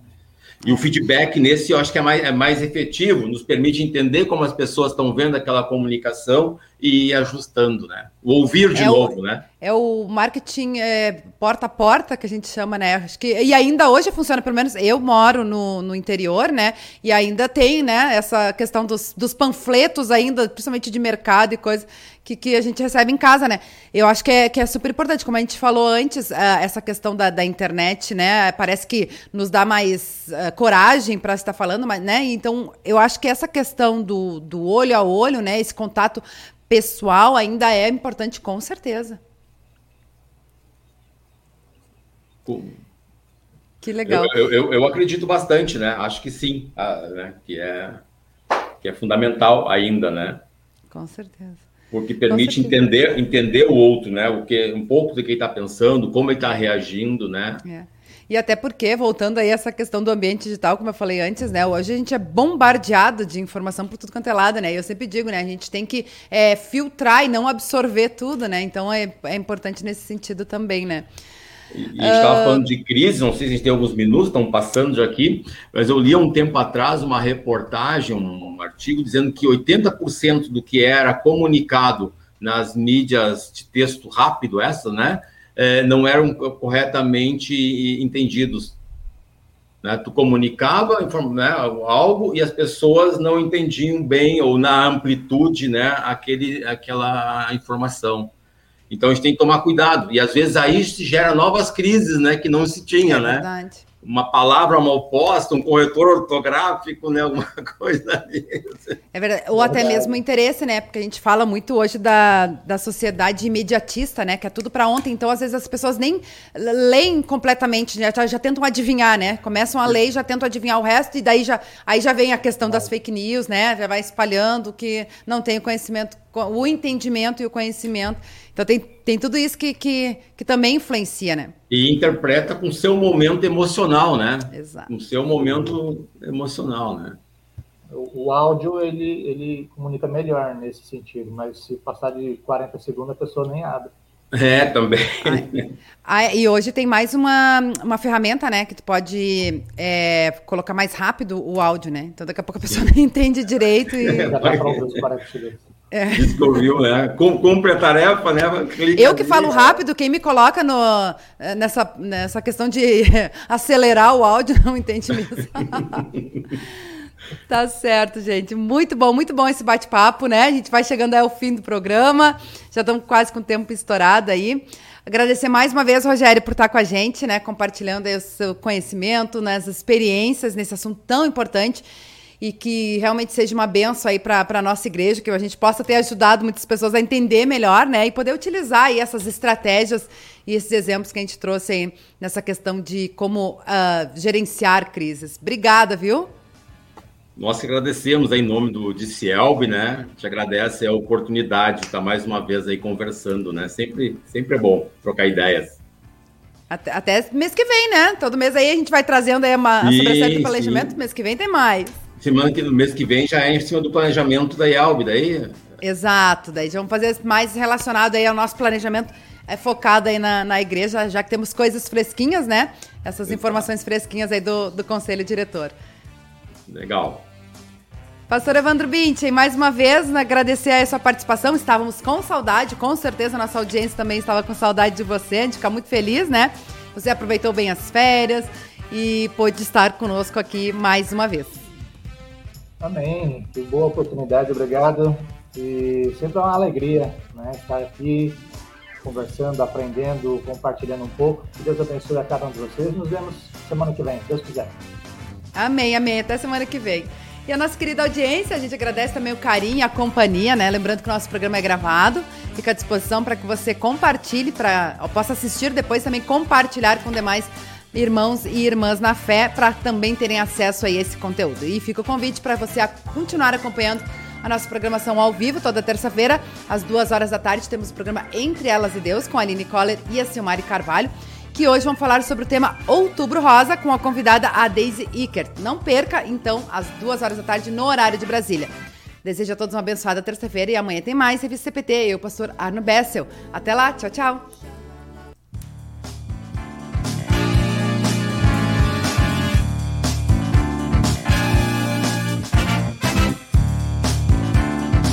E o feedback nesse eu acho que é mais, é mais efetivo, nos permite entender como as pessoas estão vendo aquela comunicação e ir ajustando, né? O ouvir de é novo, o, né? É o marketing é, porta a porta que a gente chama, né? Acho que, e ainda hoje funciona, pelo menos eu moro no, no interior, né? E ainda tem, né, essa questão dos, dos panfletos ainda, principalmente de mercado e coisa, que, que a gente recebe em casa, né? Eu acho que é, que é super importante, como a gente falou antes, uh, essa questão da, da internet, né? Parece que nos dá mais uh, coragem para estar falando, mas, né? Então, eu acho que essa questão do, do olho a olho, né? Esse contato pessoal ainda é importante, com certeza. Que legal. Eu, eu, eu, acredito bastante, né? Acho que sim, ah, né? que, é, que é fundamental ainda, né? Com certeza. Porque permite entender, entender o outro, né? O que, um pouco do que ele está pensando, como ele está reagindo, né? É. E até porque, voltando aí a essa questão do ambiente digital, como eu falei antes, né? Hoje a gente é bombardeado de informação por tudo quanto é lado, né? E eu sempre digo, né? A gente tem que é, filtrar e não absorver tudo, né? Então é, é importante nesse sentido também, né? E, a gente estava uh... falando de crise, não sei se a gente tem alguns minutos, estão passando já aqui, mas eu li há um tempo atrás uma reportagem, um artigo, dizendo que 80% do que era comunicado nas mídias de texto rápido, essa, né? é, não eram corretamente entendidos. Né? Tu comunicava né, algo e as pessoas não entendiam bem ou na amplitude né, aquele, aquela informação. Então a gente tem que tomar cuidado. E às vezes aí se gera novas crises né, que não se tinha. É né? Verdade uma palavra mal posta, um corretor ortográfico, né? Alguma coisa ali. É verdade. Ou até mesmo interesse, né? Porque a gente fala muito hoje da, da sociedade imediatista, né? Que é tudo para ontem. Então, às vezes, as pessoas nem leem completamente, já, já tentam adivinhar, né? Começam a ler e já tentam adivinhar o resto, e daí já, aí já vem a questão das fake news, né? Já vai espalhando que não tem o conhecimento, o entendimento e o conhecimento. Então tem, tem tudo isso que, que, que também influencia, né? E interpreta com seu momento emocional, né? Exato. Com seu momento emocional, né? O, o áudio, ele, ele comunica melhor nesse sentido, mas se passar de 40 segundos, a pessoa nem abre. É, também. Ah, e hoje tem mais uma, uma ferramenta, né? Que tu pode é, colocar mais rápido o áudio, né? Então daqui a pouco a pessoa não entende direito e... Já dá para ouvir os 40 segundos. É. Descobriu, né? Cumpre a tarefa, né? Clica eu que falo rápido, quem me coloca no, nessa, nessa questão de acelerar o áudio não entende mesmo. tá certo, gente. Muito bom, muito bom esse bate-papo, né? A gente vai chegando ao fim do programa. Já estamos quase com o tempo estourado aí. Agradecer mais uma vez, Rogério, por estar com a gente, né? Compartilhando o seu conhecimento, né? experiências nesse assunto tão importante e que realmente seja uma benção aí para a nossa igreja, que a gente possa ter ajudado muitas pessoas a entender melhor, né? E poder utilizar aí essas estratégias e esses exemplos que a gente trouxe aí nessa questão de como uh, gerenciar crises. Obrigada, viu? Nós agradecemos aí, em nome do Cielb, né? Te agradece a oportunidade de estar mais uma vez aí conversando, né? Sempre, sempre é bom trocar ideias. Até, até mês que vem, né? Todo mês aí a gente vai trazendo aí uma, sim, sobre planejamento, mês que vem tem mais. Semana que no mês que vem já é em cima do planejamento da IALB, daí? Exato, daí já vamos fazer mais relacionado aí ao nosso planejamento é focado aí na, na igreja, já que temos coisas fresquinhas, né? Essas Exato. informações fresquinhas aí do, do Conselho Diretor. Legal. Pastor Evandro Binti, mais uma vez, né, agradecer a sua participação. Estávamos com saudade, com certeza nossa audiência também estava com saudade de você. A gente fica muito feliz, né? Você aproveitou bem as férias e pôde estar conosco aqui mais uma vez. Amém. Que boa oportunidade, obrigado. E sempre é uma alegria né, estar aqui conversando, aprendendo, compartilhando um pouco. Que Deus abençoe a cada um de vocês. Nos vemos semana que vem, se Deus quiser. Amém, amém. Até semana que vem. E a nossa querida audiência, a gente agradece também o carinho e a companhia, né? Lembrando que o nosso programa é gravado, fica à disposição para que você compartilhe, para possa assistir depois também compartilhar com demais irmãos e irmãs na fé para também terem acesso a esse conteúdo. E fica o convite para você continuar acompanhando a nossa programação ao vivo toda terça-feira, às duas horas da tarde, temos o programa Entre Elas e Deus com a Aline Coller e a Silmari Carvalho, que hoje vão falar sobre o tema Outubro Rosa com a convidada a Daisy Ickert. Não perca, então, às duas horas da tarde no horário de Brasília. Desejo a todos uma abençoada terça-feira e amanhã tem mais Revista CPT. Eu, pastor Arno Bessel. Até lá, tchau, tchau.